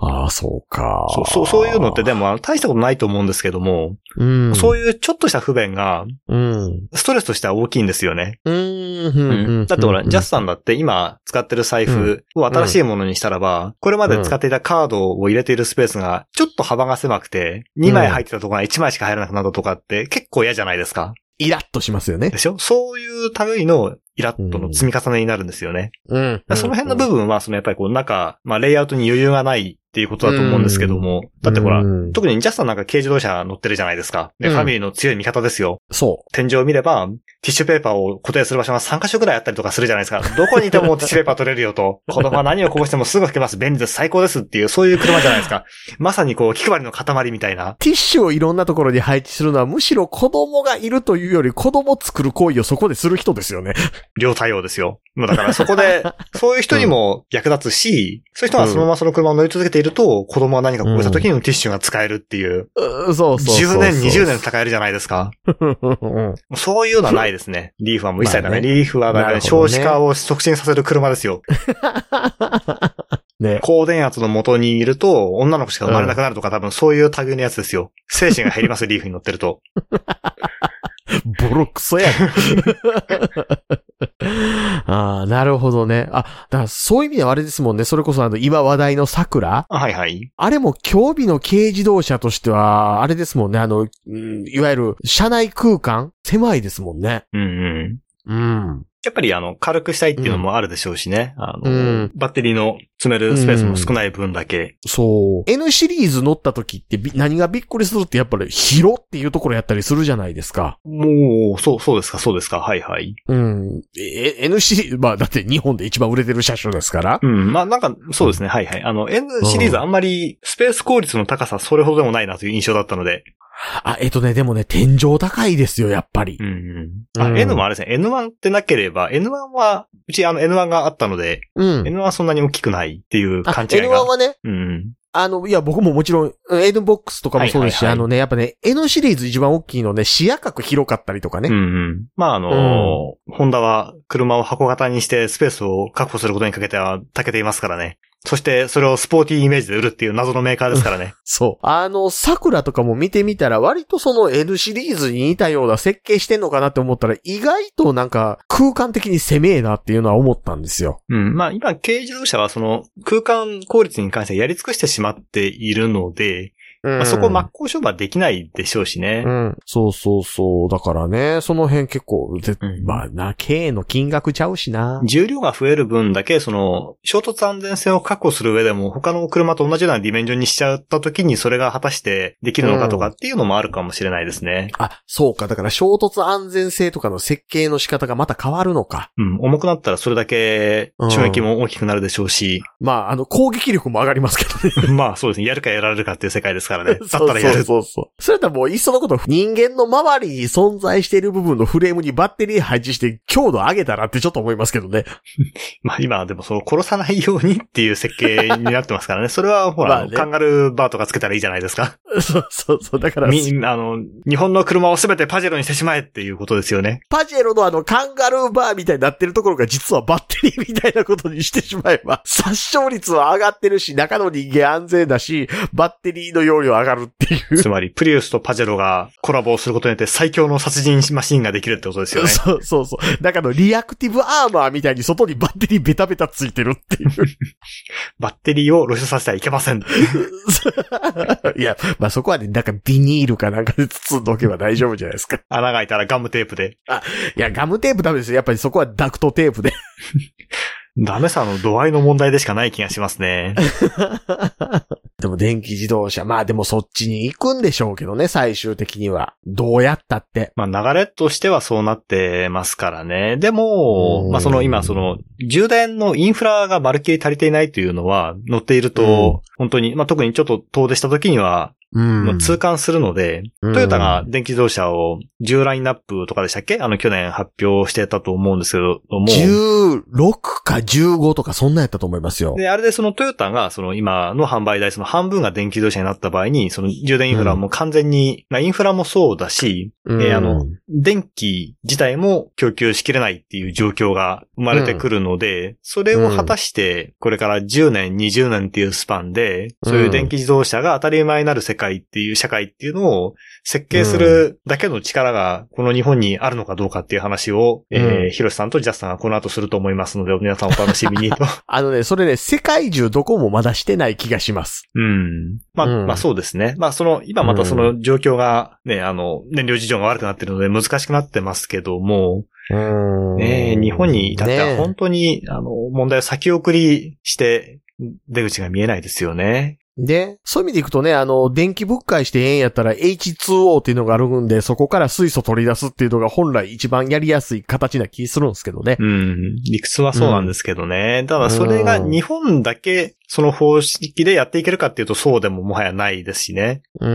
ああ、そうか。そう、そう、そういうのってでも大したことないと思うんですけども、うん。そういうちょっとした不便が、うん。ストレスとしては大きいんですよね。だってほら、ジャスさんだって今使ってる財布を新しいものにしたらば、これまで使っていたカードを入れているスペースがちょっと幅が狭くて、2枚入ってたところが1枚しか入らなくなったとかって結構嫌じゃないですか。イラッとしますよねで。しょ？そういう類のイラッとの積み重ねになるんですよね。うん。その辺の部分は、そのやっぱりこう中、まあレイアウトに余裕がないっていうことだと思うんですけども、だってほら、うん特にジャスさんなんか軽自動車乗ってるじゃないですか。で、うんファミリーの強い味方ですよ。そ天井を見れば、ティッシュペーパーを固定する場所が3箇所ぐらいあったりとかするじゃないですか。どこにいてもティッシュペーパー取れるよと。子供は何をこぼしてもすぐ拭けます。便利です。最高ですっていう、そういう車じゃないですか。まさにこう、気配りの塊みたいな。う。ティッシュをいろんなところに配置するのはむしろ子供がいるというより子供作る行為をそこでする人ですよね。両対応ですよ。もうだからそこで、そういう人にも役立つし、そういう人がそのままその車を乗り続けていると、子供は何かこぼした時にティッシュが使えるっていう、うんそうそうそうそう。10年、20年使えるじゃないですか。う んそういうのはないですね。リーフはもう一切ダメ。まあねリーフはだから、少子化を促進させる車ですよ。ね。高電圧の元にいると、女の子しか生まれなくなるとか、多分そういう類のやつですよ。精神が減ります、リーフに乗ってると。ボロクソやん。ああ、なるほどね。あ、だからそういう意味ではあれですもんね。それこそあの、今話題の桜あはいはい。あれも競技の軽自動車としては、あれですもんね。あの、うんいわゆる車内空間狭いですもんね。うんうん。うん。やっぱりあの、軽くしたいっていうのもあるでしょうしね。あの、うんバッテリーの詰めるスペースも少ない分だけ。そう。N シリーズ乗った時ってび何がびっくりするってやっぱり広っていうところやったりするじゃないですか。もう、そう、そうですか、そうですか。はいはい。うん。え N シリーズ、まあだって日本で一番売れてる車種ですから。うん。まあなんか、そうですね。はいはい。あの、N シリーズあんまりスペース効率の高さそれほどでもないなという印象だったので。あ、えっとね、でもね、天井高いですよ、やっぱりう。んうん。あ、うん N もあれですね。N1 ってなければ、N1 は、うちあの N1 があったので、うん。N1 はそんなに大きくないっていうあ勘違い N1 が。はね、うん。あの、いや、僕ももちろん、N ボックスとかもそうですし、はいはいはいあのね、やっぱね、N シリーズ一番大きいのね、視野角広かったりとかね。うんうん。まああのーホンダは車を箱型にしてスペースを確保することにかけては長けていますからね。そしてそれをスポーティーイメージで売るっていう謎のメーカーですからね。そう。あの、桜とかも見てみたら、割とその N シリーズに似たような設計してんのかなって思ったら、意外となんか空間的に攻めえなっていうのは思ったんですよ。うん。まあ今軽自動車はその空間効率に関してやり尽くしてしまっているので、うんまあ、そこ真っ向勝負はできないでしょうしねう。ん。そうそうそう。だからね、その辺結構、ぜうんまあな、K の金額ちゃうしな。重量が増える分だけ、その、衝突安全性を確保する上でも、他の車と同じようなディメンジョンにしちゃった時に、それが果たしてできるのかとかっていうのもあるかもしれないですね。あ、そうか。だから衝突安全性とかの設計の仕方がまた変わるのか。うん、重くなったらそれだけ衝撃も大きくなるでしょうし、まあ、あの、攻撃力も上がりますけどね。まあそうですね、やるかやられるかっていう世界ですからね。だったらやる。そうそうそう。それだったらもういっそのこと人間の周りに存在している部分のフレームにバッテリー配置して強度上げたらってちょっと思いますけどね。まあ今はでもその殺さないようにっていう設計になってますからね。それはほら、まあねカンガルーバーとかつけたらいいじゃないですか。そうそうそう。だから、み、あの、日本の車をすべてパジェロにしてしまえっていうことですよね。パジェロのあのカンガルーバーみたいになってるところが実はバッテリーみたいなことにしてしまえば、殺傷率は上がってるし、中の人間安全だし、バッテリーの容量上がるっていう。つまり、プリウスとパジェロがコラボをすることによって最強の殺人マシンができるってことですよね。そうそうそう。中のリアクティブアーマーみたいに外にバッテリーベタベタついてるっていう。バッテリーを露出させてはいけません。いや、まあそこはね、なんかビニールかなんかで包んどけば大丈夫じゃないですか。穴が開いたらガムテープで。いや、ガムテープダメですよ。やっぱりそこはダクトテープで。ダメさの度合いの問題でしかない気がしますね。でも電気自動車、まあでもそっちに行くんでしょうけどね、最終的には。どうやったって。まあ流れとしてはそうなってますからね。でもう、んまあその今その充電のインフラがまるっきり足りていないというのは乗っていると、本当に、まあ特にちょっと遠出した時にはうん。痛感するので、うん。トヨタが電気自動車を10ラインナップとかでしたっけ？あの去年発表してたと思うんですけども。16か15とかそんなんやったと思いますよ。で、あれでそのトヨタがその今の販売台その半分が電気自動車になった場合に、その充電インフラはもう完全に、まあインフラもそうだし、うん。えーあの、電気自体も供給しきれないっていう状況が生まれてくるので、それを果たして、これから10年、20年っていうスパンで、そういう電気自動車が当たり前になる世界っていう社会っていうのを設計するだけの力がこの日本にあるのかどうかっていう話を、えうんー、ヒロシさんとジャスさんがこの後すると思いますので、皆さんお楽しみにと。あのね、それね、世界中どこもまだしてない気がします。うん。まあ、うんまあそうですね。まあその、今またその状況がね、あの、燃料事情が悪くなってるので難しくなってますけども、うんねえ日本に至ってはね本当に、あの、問題を先送りして、出口が見えないですよね。で、そういう意味でいくとね、あの、電気分解してええんやったら H2O っていうのがあるんで、そこから水素取り出すっていうのが本来一番やりやすい形な気するんですけどね。うん。理屈はそうなんですけどね。ただそれが日本だけその方式でやっていけるかっていうとそうでももはやないですしね。う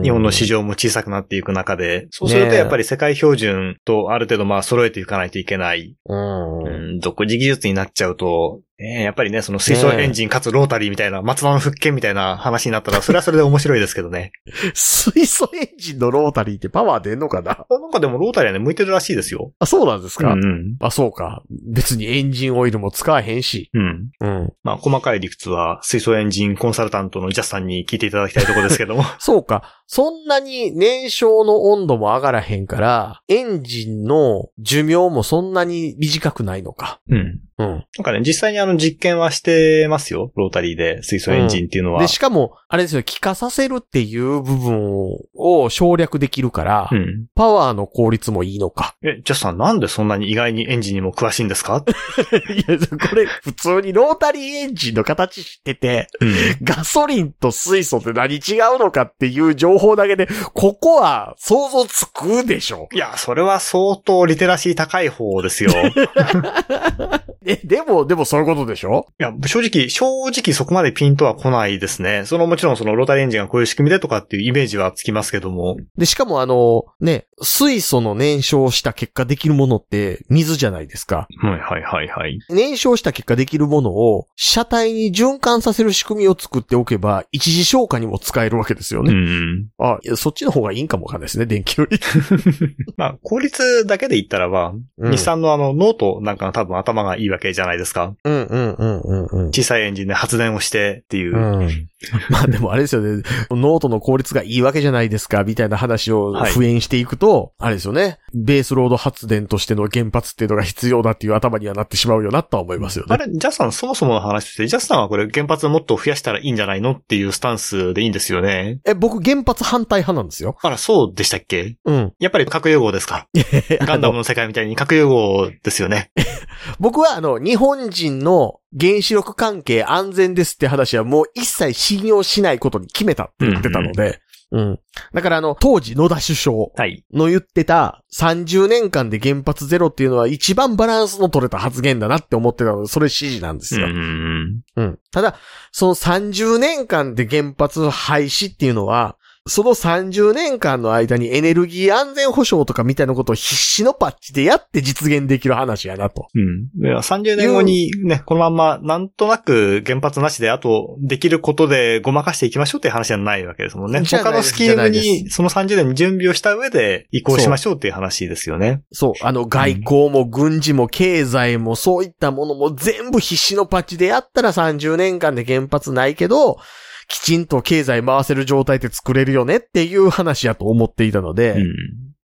ん。日本の市場も小さくなっていく中で、そうするとやっぱり世界標準とある程度まあ揃えていかないといけない。うん。うん、独自技術になっちゃうと、ねえやっぱりね、その水素エンジンかつロータリーみたいな、松田の復権みたいな話になったら、それはそれで面白いですけどね。水素エンジンのロータリーってパワー出んのかな？なんかでもロータリーはね、向いてるらしいですよ。あ、そうなんですか、うん。あ、そうか。別にエンジンオイルも使わへんし。うん。うん。まあ、細かい理屈は、水素エンジンコンサルタントのジャスさんに聞いていただきたいところですけども。そうか。そんなに燃焼の温度も上がらへんから、エンジンの寿命もそんなに短くないのか。うん。うん。なんかね、実際にあの実験はしてますよ。ロータリーで水素エンジンっていうのは。で、しかも、あれですよ、気化させるっていう部分を省略できるから、うん。パワーの効率もいいのか。え、ジャスさんなんでそんなに意外にエンジンにも詳しいんですか？いや、これ、普通にロータリーエンジンの形知ってて、うん。ガソリンと水素って何違うのかっていう情報だけで、ここは想像つくでしょ。いや、それは相当リテラシー高い方ですよ。え、でも、でもそういうことでしょ？いや、正直、正直そこまでピンとは来ないですね。そのもちろんそのロータリーエンジンがこういう仕組みでとかっていうイメージはつきますけども。で、しかもあの、ね、水素の燃焼した結果できるものって水じゃないですか。はいはいはいはい。燃焼した結果できるものを車体に循環させる仕組みを作っておけば、一時消化にも使えるわけですようね。ん。あ、そっちの方がいいんかもわかんないですね、電気より。まあ、効率だけで言ったらば、うん日産のあの、ノートなんかの多分頭がいいわけじゃないですか。うんうんうんうん。うんうん。小さいエンジンで発電をしてっていう。うん。まあでもあれですよね。ノートの効率がいいわけじゃないですか、みたいな話をはい敷衍していくと、あれですよね。ベースロード発電としての原発っていうのが必要だっていう頭にはなってしまうよなとは思いますよね。あれ、ジャスさんそもそもの話として、ジャスさんはこれ原発をもっと増やしたらいいんじゃないのっていうスタンスでいいんですよね。え、僕原発反対派なんですよ。あら、そうでしたっけ？うん。やっぱり核融合ですか ガンダムの世界みたいに核融合ですよね。僕はあの、日本人の原子力関係安全ですって話はもう一切信用しないことに決めたって言ってたので、うん。だからあの、当時野田首相はい。の言ってた30年間で原発ゼロっていうのは一番バランスの取れた発言だなって思ってたので、それ指示なんですよ。ん。うん。ただ、その30年間で原発廃止っていうのは、その30年間の間にエネルギー安全保障とかみたいなことを必死のパッチでやって実現できる話やなと。うん。いや30年後にね、このまんま、なんとなく原発なしで、あと、できることでごまかしていきましょうっていう話じゃないわけですもんね。他のスキームに、その30年に準備をした上で移行しましょうっていう話ですよね。そう、あの外交も軍事も経済もそういったものも全部必死のパッチでやったら30年間で原発ないけど、きちんと経済回せる状態って作れるよねっていう話やと思っていたので、うん。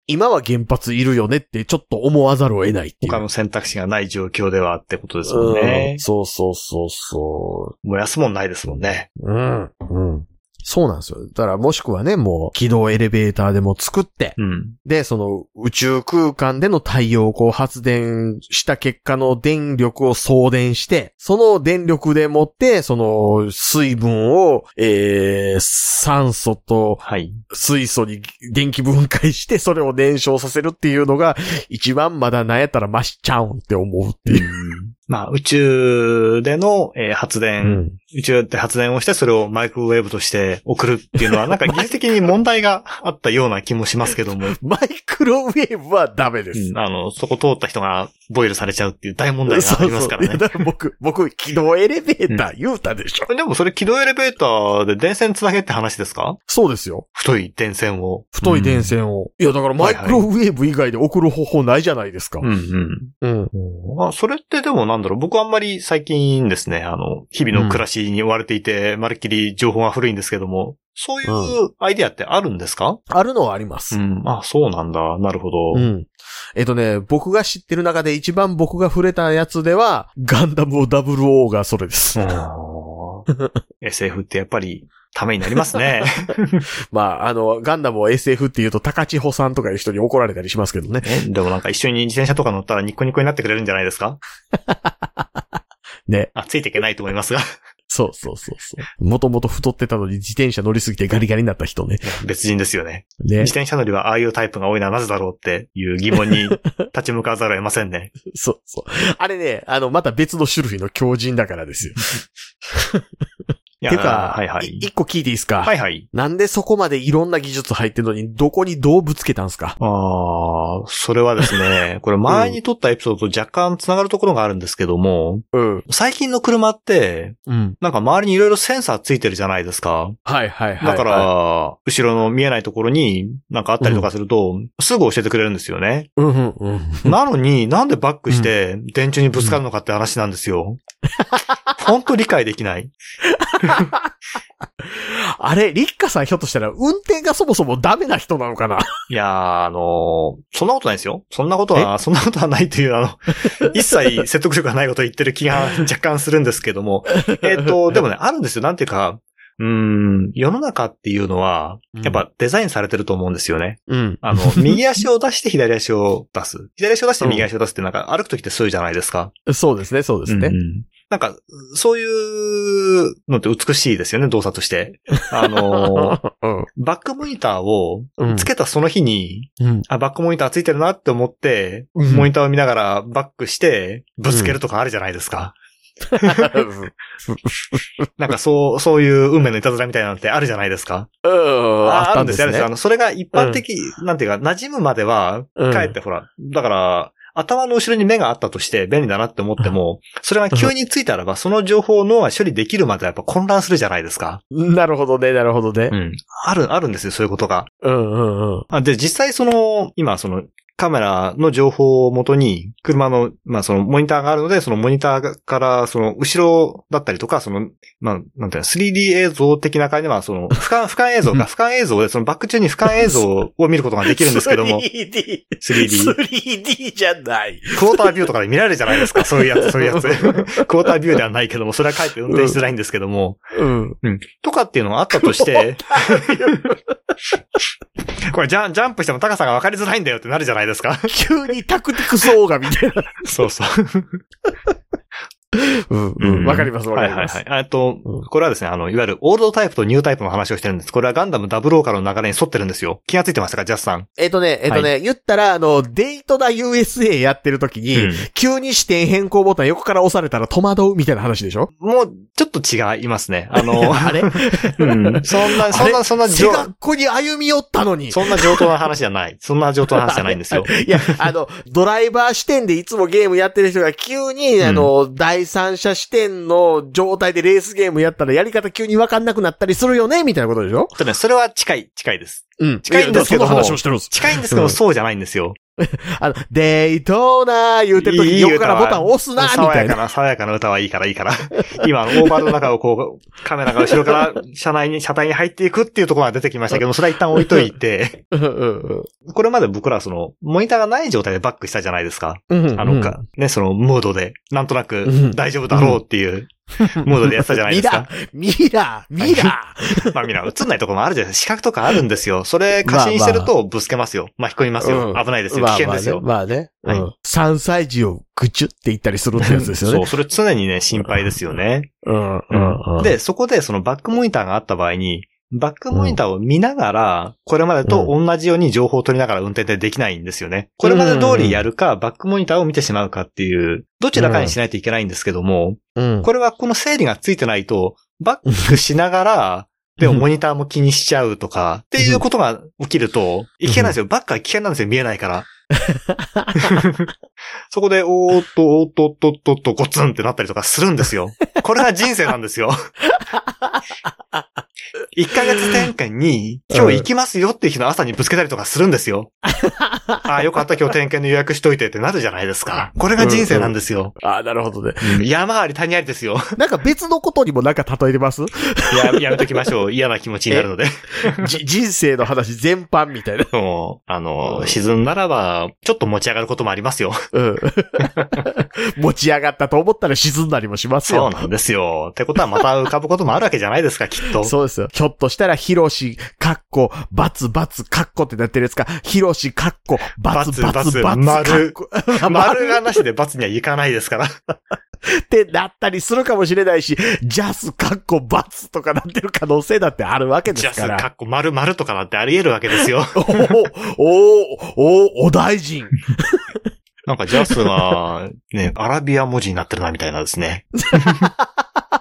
今は原発いるよねってちょっと思わざるを得ないっていう。他の選択肢がない状況ではってことですもんねうん。そうそうそうそ燃やすもんないですもんね。う。うん。うん。そうなんですよ。だからもしくはね、もう軌道エレベーターでも作って、うん。で、その宇宙空間での太陽光発電した結果の電力を送電して、その電力でもって、その水分を、えー、酸素とはい。水素に電気分解して、それを燃焼させるっていうのが、一番まだなんやったらマシちゃうんって思うっていう。まあ、宇宙での、えー発電、うん宇宙で発電をして、それをマイクロウェーブとして送るっていうのは、なんか技術的に問題があったような気もしますけども、マイクロウェーブはダメです。うんあの、そこ通った人がボイルされちゃうっていう大問題がありますからね。そうそういやだから僕、僕、軌道エレベーター言うたでしょ。でもそれ軌道エレベーターで電線つなげって話ですか？そうですよ。太い電線を。太い電線を。いや、だからマイクロウェーブ以外で送る方法ないじゃないですか。うん。うんうん。うん。あ、それってでもなんだろう、僕はあんまり最近ですね、あの、日々の暮らしに追われていて、まるっきり情報が古いんですけども、そういうアイディアってあるんですか？あるのはあります。ん。あ、そうなんだ。なるほど。うん。えっとね、僕が知ってる中で一番僕が触れたやつでは、ガンダム00がそれです。あー SF ってやっぱりためになりますね。まあ、あの、ガンダムを SF って言うと高千穂さんとかいう人に怒られたりしますけどね。えでもなんか一緒に自転車とか乗ったらニッコニコになってくれるんじゃないですか？ね。あ、ついていけないと思いますが。そうそうそうそう。もともと太ってたのに自転車乗りすぎてガリガリになった人ね。別人ですよね。ね自。転車乗りはああいうタイプが多いのはなぜだろうっていう疑問に 立ち向かわざるを得ませんね。そうそう。あれね、あの、また別の種類の強靭だからですよ。いてか、はいはいい。一個聞いていいですか？はいはい。なんでそこまでいろんな技術入ってんのに、どこにどうぶつけたんすか？ああ、それはですね、これ前に撮ったエピソードと若干繋がるところがあるんですけども、うん。最近の車って、うん。なんか周りにいろいろセンサーついてるじゃないですか。はいはいはい。だから、は後ろの見えないところになんかあったりとかすると、すぐ教えてくれるんですよね。い、うんうんうん。なのに、なんでバックして電柱にぶつかるのかって話なんですよ。本当理解できない。あれ、リッカさんひょっとしたら運転がそもそもダメな人なのかな？いやー、あのーそんなことないですよ。そんなことは、そんなことはないという、あの、一切説得力がないことを言ってる気が 若干するんですけども。えっと、でもね、あるんですよ。なんていうか、うーん、世の中っていうのは、やっぱデザインされてると思うんですよね。うん。あの、右足を出して左足を出す。左足を出して右足を出すってなんか歩くときってそういうじゃないですか。そうですね、そうですね。うんうんなんか、そういうのって美しいですよね、動作として。あの、うん。バックモニターをうんつけたその日に、うん。あ、バックモニターついてるなって思って、うんモニターを見ながらバックして、ぶつけるとかあるじゃないですか。なんかそう、そういう運命のいたずらみたいなのってあるじゃないですか。うん。あったんですあるんですよ。あね。の、それが一般的、なんていうか、馴染むまでは、うんかえってほら、だから、頭の後ろに目があったとして便利だなって思っても、それが急についたらば、その情報を脳は処理できるまではやっぱ混乱するじゃないですか。なるほどね、なるほどね。ん。ある、あるんですよ、そういうことが。うんうんうん。あで、実際その、今その、カメラの情報をもとに、車の、まあそのモニターがあるので、そのモニターから、その後ろだったりとか、その、まあ、なんていうの、3D 映像的な感じでは、その、俯瞰、俯瞰映像か、俯瞰映像で、そのバック中に俯瞰映像を見ることができるんですけども、3D。3D。3D じゃない。クォータービューとかで見られるじゃないですか、そういうやつ、そういうやつ。クォータービューではないけども、それはかえって運転しづらいんですけども、うん。とかっていうのがあったとして、これジャンジャンプしても高さが分かりづらいんだよってなるじゃないですか。急にタクティクスオーガみたいな。そうそう。うん、うん。わかります、わかります。はいはいはい。えっとうん、これはですね、あの、いわゆるオールドタイプとニュータイプの話をしてるんです。これはガンダムダブルオーカーの流れに沿ってるんですよ。気がついてましたか、ジャスさん。えっとね、えっとね、言ったら、あの、デイトナ USA やってる時に、うん急に視点変更ボタン横から押されたら戸惑うみたいな話でしょもう、ちょっと違いますね。あの、あれ？うんそんな、そんな、そんな背上、学校に歩み寄ったのに。そんな上等な話じゃない。そんな上等な話じゃないんですよ。いや、あの、ドライバー視点でいつもゲームやってる人が急に、んあの、第三者視点の状態でレースゲームやったらやり方急にわかんなくなったりするよねみたいなことでしょ？とね、それは近い、近いです。うん。近いんですけど。近いんですけど、うんそうじゃないんですよ。あの、デイトナー言うてる時に横からボタン押すな、み爽たいな。やかな、爽やかな歌はいいからいいから。今、オーバーの中をこう、カメラが後ろから車内に、車体に入っていくっていうところが出てきましたけど、それは一旦置いといて、これまで僕らはその、モニターがない状態でバックしたじゃないですか。うんうんあのか、ね、その、ムードで、なんとなうくん、大丈夫だろうっていう、ムードでやってたじゃないですか。ミラー、ミラまあみんな映んないところもあるじゃないですか。視覚とかあるんですよ。それ過信してるとぶつけますよ。巻き込みますよ。うん危ないですー。よ。危険ですよ。まあね。まあね。はいうん。3歳児をぐちゅって言ったりするってやつですよね。そう、それ常にね、心配ですよね。うんうんうん。で、そこでそのバックモニターがあった場合に、バックモニターを見ながら、これまでと同じように情報を取りながら運転ってできないんですよね。これまで通りやるか、バックモニターを見てしまうかっていう、どちらかにしないといけないんですけども、うん。これはこの整理がついてないと、バックしながら、でもモニターも気にしちゃうとか、っていうことが起きると、いけないんですよ。バックは危険なんですよ。見えないから。そこで、おーっと、おーっと、と、と、と、ゴツンってなったりとかするんですよ。これが人生なんですよ。1ヶ月転換に、今日行きますよっていう日の朝にぶつけたりとかするんですよ。ああ、よかった、今日点検の予約しといてってなるじゃないですか。これが人生なんですよ。ああ、なるほどね。うん山あり谷ありですよ。なんか別のことにもなんか例えてます？や、やめときましょう。嫌な気持ちになるので。じ人生の話全般みたいな？もう、あのう、ん沈んだらば、ちょっと持ち上がることもありますよ。うん。持ち上がったと思ったら沈んだりもしますよ。そうなんですよ。ってことはまた浮かぶこともあるわけじゃないですか、きっと。そうですよ。ひょっとしたら、ヒロシ、カッコ、バツバツ、カッコってなってるやつか、ヒロシ、カッコ、バツバツ、バツ、バツカッコ。丸がなしで罰にはいかないですから。ってなったりするかもしれないし、ジャス、カッコ、バツとかなってる可能性だってあるわけでジャス、すから。カッコ、丸々とかだってあり得るわけですよ。おお、おお、お大臣。なんかジャスが、ね、アラビア文字になってるな、みたいなですね。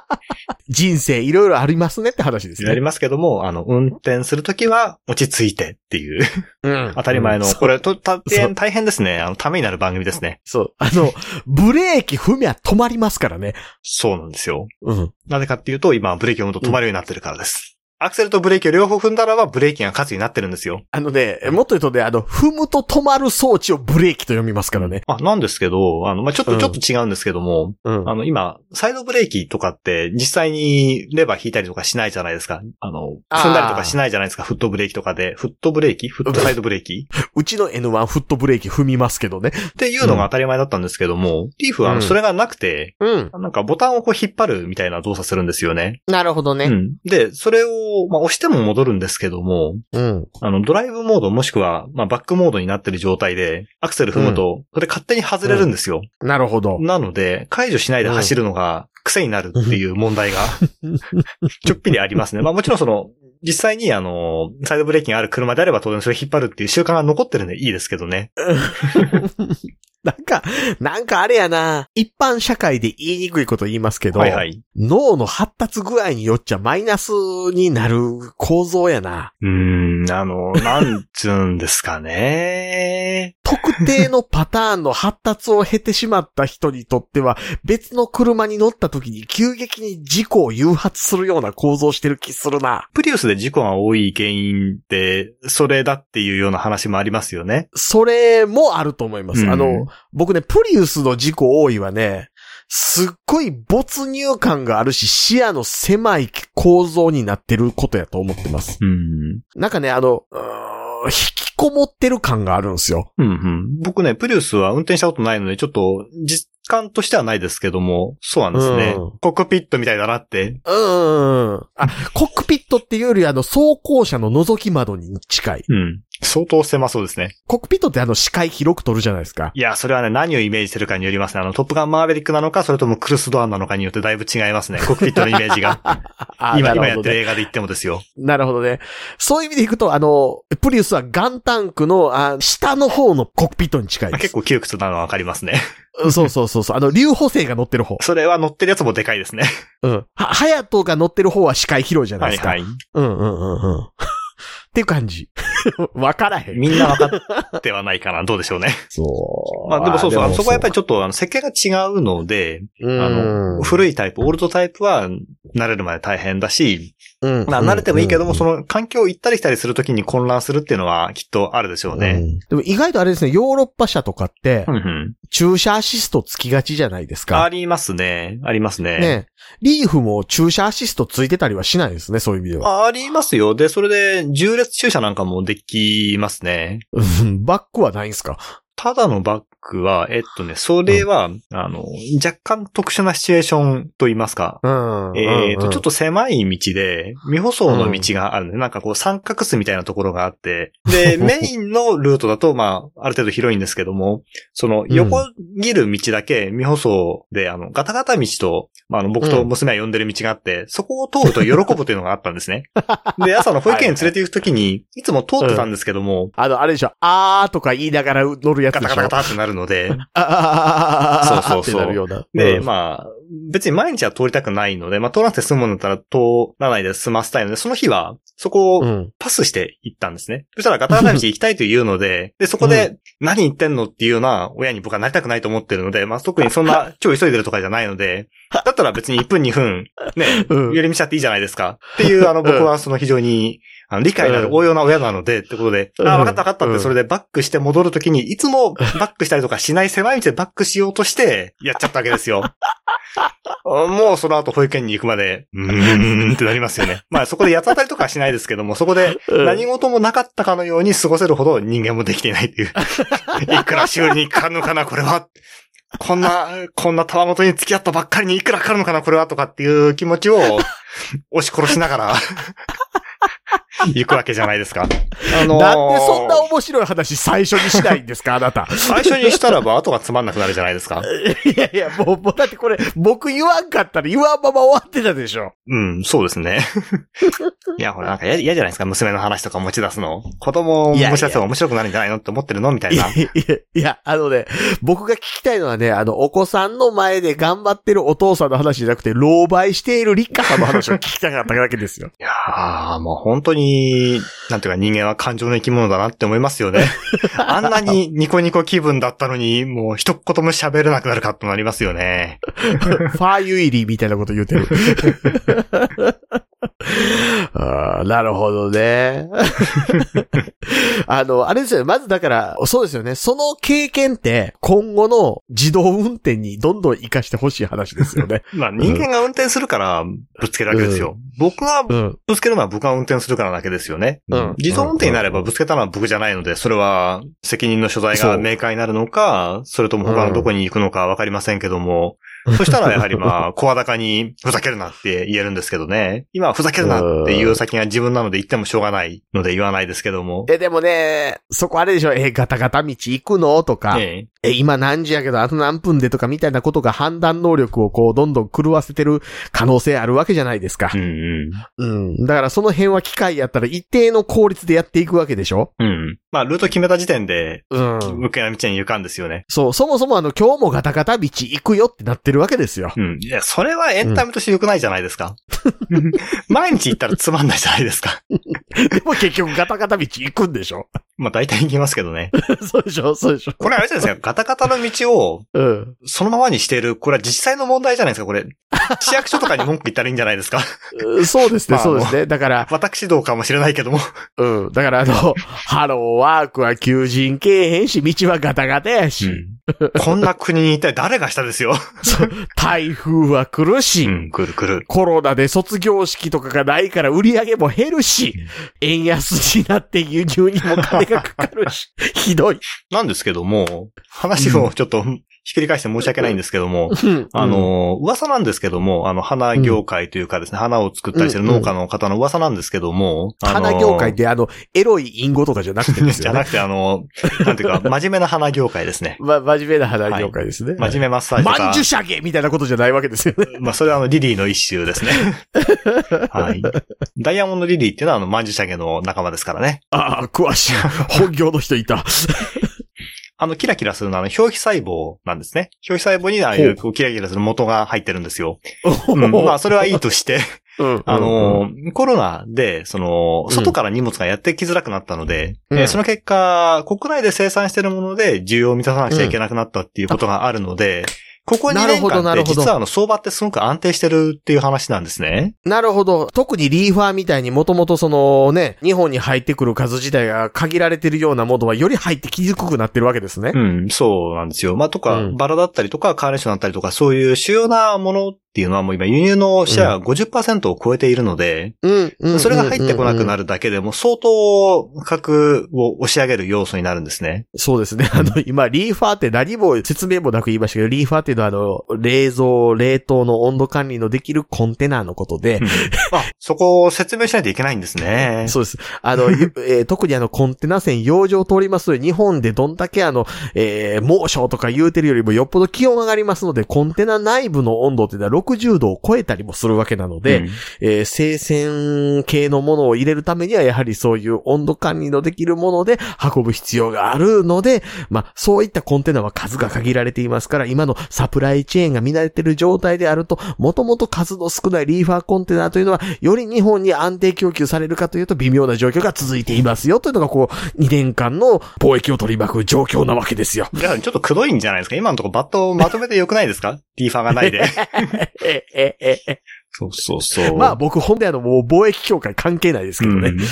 人生いろいろありますねって話ですね。やりますけども、あの、運転するときは落ち着いてっていう、うん当たり前の、うんこれと、大変、大変ですね。あの、ためになる番組ですね。そう。あの、ブレーキ踏みゃ止まりますからね。そうなんですよ。うん。なぜかっていうと、今、ブレーキを踏むと止まるようになってるからです。アクセルとブレーキを両方踏んだらば、ブレーキが勝つになってるんですよ。あのね、もっと言うとね、あの、踏むと止まる装置をブレーキと読みますからね。あ、なんですけど、あの、まあ、ちょっと、うんちょっと違うんですけども、うんあの、今、サイドブレーキとかって、実際にレバー引いたりとかしないじゃないですか。あの、踏んだりとかしないじゃないですか。フットブレーキとかで。フットブレーキ？フットサイドブレーキ？うちの N1 フットブレーキ踏みますけどね。っていうのが当たり前だったんですけども、リーフはあのうんそれがなくて、うん。なんかボタンをこう引っ張るみたいな動作するんですよね。なるほどね。うん。で、それを、まあ、押しても戻るんですけども、うん。あの、ドライブモードもしくは、まあ、バックモードになってる状態で、アクセル踏むと、それ勝手に外れるんですよ。なるほど。なので、解除しないで走るのが癖になるっていう問題が、ちょっぴりありますね。まあもちろんその、実際にあの、サイドブレーキがある車であれば当然それ引っ張るっていう習慣が残ってるんでいいですけどね。なんか、なんかあれやな。一般社会で言いにくいこと言いますけど、はいはい。脳の発達具合によっちゃマイナスになる構造やな。うーん、あの、なんつうんですかね。特定のパターンの発達を経てしまった人にとっては、別の車に乗った時に急激に事故を誘発するような構造してる気するな。プリウスで事故が多い原因って、それだっていうような話もありますよね。それもあると思います。うんあの、僕ね、プリウスの事故多いはね、すっごい没入感があるし、視野の狭い構造になってることやと思ってます。うん。なんかね、あの、引きこもってる感があるんですよ。うんうん。僕ね、プリウスは運転したことないので、ちょっと実感としてはないですけども、そうなんですね。うんコックピットみたいだなって。うーん。あ、コックピットっていうよりあの、走行車の覗き窓に近い。うん。相当狭そうですね。コックピットってあの、視界広く撮るじゃないですか。いや、それはね、何をイメージしてるかによりますね。あの、トップガンマーヴェリックなのか、それともクルスドアンなのかによってだいぶ違いますね。コックピットのイメージが。あ今、ね。今やってる映画で言ってもですよ。なるほどね。そういう意味でいくと、あの、プリウスはガンタンクの、あ下の方のコックピットに近いです。結構窮屈なのはわかりますね。構。そうそうそうそう。あの、竜補正が乗ってる方。それは乗ってるやつもでかいですね。うん。は、ハヤトが乗ってる方は視界広いじゃないですか。はいはい。うんうんうんうん。っていう感じ。わからへん。みんな分かってはないかな。どうでしょうね。そう。まあでもそうそう。あのそこはやっぱりり、ちょっとあの設計が違うので、うんあの、古いタイプ、オールドタイプは慣れるまで大変だし、うんまあ慣れてもいいけども、その、の環境を行ったり来たりするときに混乱するっていうのはきっとあるでしょううね。んでも意外とあれですね、ヨーロッパ車とかってう、んうん。駐車アシストつきがちじゃないですか。ありますね。ありますね。ね。リーフも駐車アシストついてたりはしないですね、そういう意味では。ありますよ。で、それで、重列駐車なんかもできますね。うんバックはないんすか？ただのバックは、えっとね、それは、あの、若干特殊なシチュエーションと言いますか。うん。えっと、ちょっと、と狭い道で、未舗装の道があるん。で、なんかこう三角巣みたいなところがあって、で、メインのルートだと、まあ、ある程度広いんですけども、その横切る道だけ未舗装で、あの、ガタガタ道と、まあ、あの、僕と娘は呼んでる道があって、そこを通ると喜ぶというのがあったんですね。で、朝の保育園に連れて行くときに、いつも通ってたんですけども、あの、あれでしょ、あーとか言いながら乗るやつでしょ。ガタガタガタってなるので、そうそうそうよう。で、まあ、別に毎日は通りたくないので、まあ、通らなくて済むんだったら通らないで済ませたいので、その日は、そこを。パスして行ったんですね。そしたらガタガタ道行きたいというので、で、そこで、何言ってんのっていうような親に僕はなりたくないと思ってるので、まあ、特にそんな超急いでるとかじゃないので、だったら別に1分2分、ね、寄り道しちゃっていいじゃないですか。っていう、あの、僕はその非常に、あの、理解のある応用な親なので、ってことで、うんあ、分かった分かったっうんて、それでバックして戻るときに、いつもバックしたりとかしない狭い道でバックしようとして、やっちゃったわけですよ。もうその後保育園に行くまで、うーんってなりますよね。まあそこで八つ当たりとかはしないですけども、そこでうん何事もなかったかのように過ごせるほど人間もできていないっていう。いくら修理にかかるのかな、これは。こんな、こんなたわごとに付き合ったばっかりにいくらかかるのかな、これは、とかっていう気持ちを押し殺しながら、行くわけじゃないですか。あのーなんでそんな面白い話最初にしないんですか、あなた。最初にしたらば後がつまんなくなるじゃないですか。いやいや、もう、もうだってこれ、僕言わんかったら言わんまま終わってたでしょ。うん、そうですね。いや、ほら、なんか嫌嫌じゃないですか、娘の話とか持ち出すの。子供を持ち出せば面白くなるんじゃないのって思ってるのみたいな。いやいや、いや、あのね、僕が聞きたいのはね、あの、お子さんの前で頑張ってるお父さんの話じゃなくて、老媒している立花さんの話を聞きたかっただけですよ。いやー、もう本当に、なんていうか人間は感情の生き物だなって思いますよね。あんなにニコニコ気分だったのに、もう一言も喋れなくなるかってなりますよね。ファーユイリーみたいなこと言うてる。あーなるほどね。あの、あれですよね。まずだから、そうですよね。その経験って、今後の自動運転にどんどん活かしてほしい話ですよね。まあ人間が運転するからぶつけるわけですよ。僕がうん。ぶつけるのは僕が運転するからだけですよね。うん自動運転になればぶつけたのは僕じゃないので、それは責任の所在が明快になるのか、それとも他のどこに行くのかわかりませんけども、そしたらやはりまあ、声高にふざけるなって言えるんですけどね。今はふざけるなっていう先が自分なので言ってもしょうがないので言わないですけども。え、でもね、そこあれでしょ、え、ガタガタ道行くの？とか、ええ、今何時やけど、あと何分でとかみたいなことが判断能力をこう、どんどん狂わせてる可能性あるわけじゃないですかえ。うんうん。だからその辺は機械やったら一定の効率でやっていくわけでしょ？うん。うん。まあ、ルート決めた時点で、うん。無形な道に行かんですよね。そう、そもそもあの、今日もガタガタ道行くよってなってるわけですよ。うん。いや、それはエンタメとして良くないじゃないですか。毎日行ったらつまんないじゃないですか。でも結局ガタガタ道行くんでしょ？まあ大体行きますけどね。そうでしょそうでしょこれあれじゃないですか、ガタガタの道をうん。そのままにしている、これは実際の問題じゃないですか、これ。市役所とかに文句言ったらいいんじゃないですか。うんそうですね、まあそうですね。だから、私どうかもしれないけども。うん。だからあの、ハローワークは求人けえへんし、道はガタガタやし、こんな国に一体誰がしたですよ。台風は来るし、うん、来る来る。コロナで卒業式とかがないから売り上げも減るし、円安になって輸入にも金がかかるし、ひどい。なんですけども、話をちょっとひっくり返して申し訳ないんですけども、あ、の、噂なんですけども、あの、花業界というかですね、花を作ったりしてる農家の方の噂なんですけども、花業界ってあの、エロい隠語とかじゃなくてですよね。じゃなくて、あの、なんていうか、真面目な花業界ですね。ま、真面目な花業界ですね。真面目マッサージとかまんじゅ、しゃげみたいなことじゃないわけですよね。まあ、それはあの、リリーの一種ですね。はい。ダイヤモンドリリーっていうのはあの、マンジュシャゲの仲間ですからね。ああ、詳しい。本業の人いた。あの、キラキラするのはあの、表皮細胞なんですね。表皮細胞にああいう、こうキラキラする元が入ってるんですよ。うん。まあ、それはいいとして、うん。あの、コロナで、その、外から荷物がやってきづらくなったので、うん。えーその結果、国内で生産しているもので需要を満たさなくちゃいけなくなったっていうことがあるので、ここ2なる年間って実はあの相場ってすごく安定してるっていう話なんですね。なるほど。特にリーファーみたいにもともとそのね、日本に入ってくる数自体が限られてるようなものはより入ってきにくくなってるわけですね。うん、そうなんですよ。まあ、とか、うんバラだったりとか、カーネーションだったりとか、そういう主要なものっていうのはもう今輸入のシェアが50%を超えているので、うん。うんそれが入ってこなくなる。るだけでも相当価格を押し上げる要素になるんですね。そうですね。あの、今、リーファーって何も説明もなく言いましたけど、リーファーっていうのはあの、冷蔵、冷凍の温度管理のできるコンテナのことで、あ、そこを説明しないといけないんですね。そうです。あの、ゆ えー特にあの、コンテナ船、洋上を通ります日本でどんだけあの、えー猛暑とか言うてるよりもよっぽど気温上がりますので、コンテナ内部の温度っていうのは60度を超えたりもするわけなので、うん。えー生鮮系のものを入れるためには、やはりそういう温度管理のできるもので運ぶ必要があるので、まあ、そういったコンテナは数が限られていますから、今のサプライチェーンが乱れている状態であると、もともと数の少ないリーファーコンテナというのは、より日本に安定供給されるかというと微妙な状況が続いていますよというのが、こう、2年間の貿易を取り巻く状況なわけですよ。じゃあ、ちょっとくどいんじゃないですか？今のところバットをまとめてよくないですか？リーファーがないで。え、え、え、え、そうそうそまあ僕、本であの、もう貿易協会関係ないですけどね。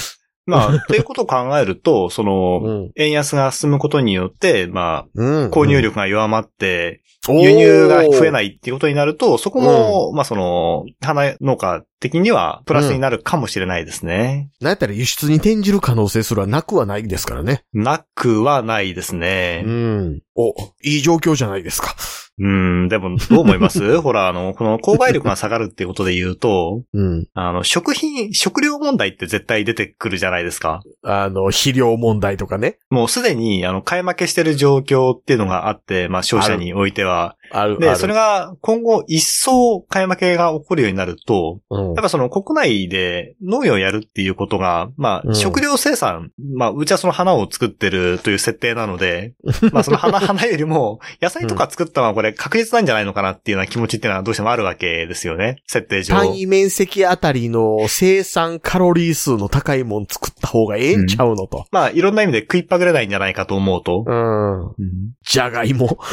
まあ、っていうことを考えると、その、うん。円安が進むことによって、まうん。あ、購入力が弱まって、うん、輸入が増えい。ないっていうことになると、そこも、まあその、花農家的にはプラスになるかもしれないですね。なんやったら輸出に転じる可能性すらなくはないですからね。なくはないですね。ん。お、いい状況じゃないですか。うん、でも、どう思います？ほら、あの、この購買力が下がるっていうことで言うと、うん。あの、食品、食料問題って絶対出てくるじゃないですか。あの、肥料問題とかね。もうすでに、あの、買い負けしてる状況っていうのがあって、まあ、消費者においては。ある。あで、るそれが今後一層買い負けが起こるようになると、うんやっぱその国内で農業をやるっていうことが、まあ、うん食料生産、まあ、うちはその花を作ってるという設定なので、まあ、その花、花よりも、野菜とか作ったのはこれ確実なんじゃないのかなっていうような気持ちっていうのはどうしてもあるわけですよね。設定上。単位面積あたりの生産カロリー数の高いもん作った方がええんちゃうのと。まあ、いろんな意味で食いっぱぐれないんじゃないかと思うと。うん。じゃがいも。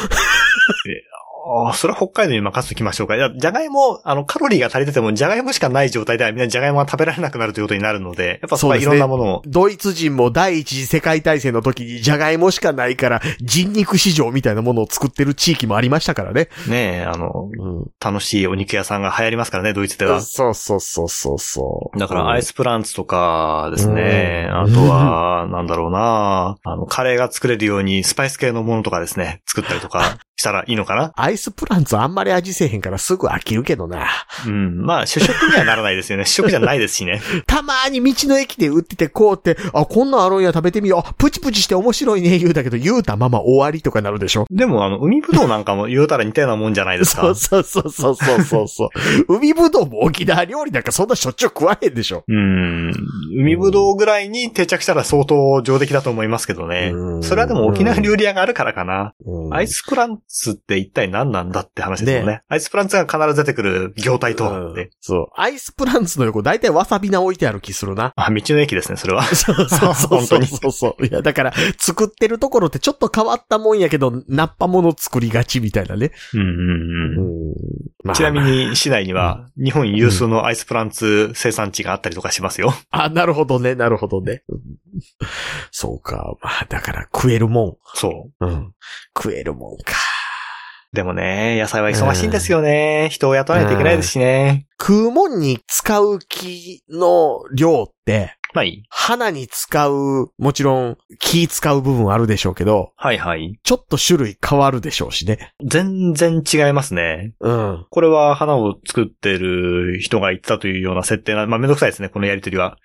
ああ、それは北海道に任せときましょうか。いや、じゃがいも、あの、カロリーが足りてても、じゃがいもしかない状態ではみんなじゃがいもが食べられなくなるということになるので、やっぱそこはいろんなものを。ドイツ人も第一次世界大戦の時にじゃがいもしかないから人肉市場みたいなものを作ってる地域もありましたからね。ねえ、あの、うん。楽しいお肉屋さんが流行りますからね、ドイツでは。そうそうそうそうそう。だから、アイスプランツとかですね。うんあとは、なんだろうなあの、カレーが作れるように、スパイス系のものとかですね、作ったりとか したらいいのかな？アイスプランツあんまり味せえへんからすぐ飽きるけどな。うん。まあ、主食にはならないですよね。主食じゃないですしね。たまーに道の駅で売っててこうって、あ、こんなんあるんや食べてみよう。あ、プチプチして面白いね言うだけど言うたまま終わりとかなるでしょ。でも、あの、海ぶどうなんかも言うたら似たようなもんじゃないですかそう。そうそうそうそうそうそう。海ぶどうも沖縄料理なんかそんなしょっちゅう食わへんでしょ。うん。海ぶどうぐらいに定着したら相当上出来だと思いますけどねう。んそれはでも沖縄料理屋があるからかな。うんアイスプランツって一体何なんだって話ですよね。ねアイスプランツが必ず出てくる業態とはって。うんそう。アイスプランツの横、だいたいわさび菜置いてある気するな。あ、道の駅ですね、それは。そうそうそうそう本当にそうそう。いや、だから、作ってるところってちょっと変わったもんやけど、ナッパもの作りがちみたいなね。うんうんうん。まあちなみ。に、市内には、日本有数のアイスプランツ生産地があったりとかしますよ。あ、なるほどね、なるほどね。うんそうか。まあ、だから食えるもそう。ん。うん。食えるもんか。でもね、野菜は忙しいんですよね。人を雇わないといけないですしね。食うもんに使う木の量って、まあいい。花に使う、もちろん木使う部分あるでしょうけど、はいはい。ちょっと種類変わるでしょうしね。全然違いますね。うん。これは花を作ってる人が言ったというような設定な、まあめんどくさいですね、このやりとりは。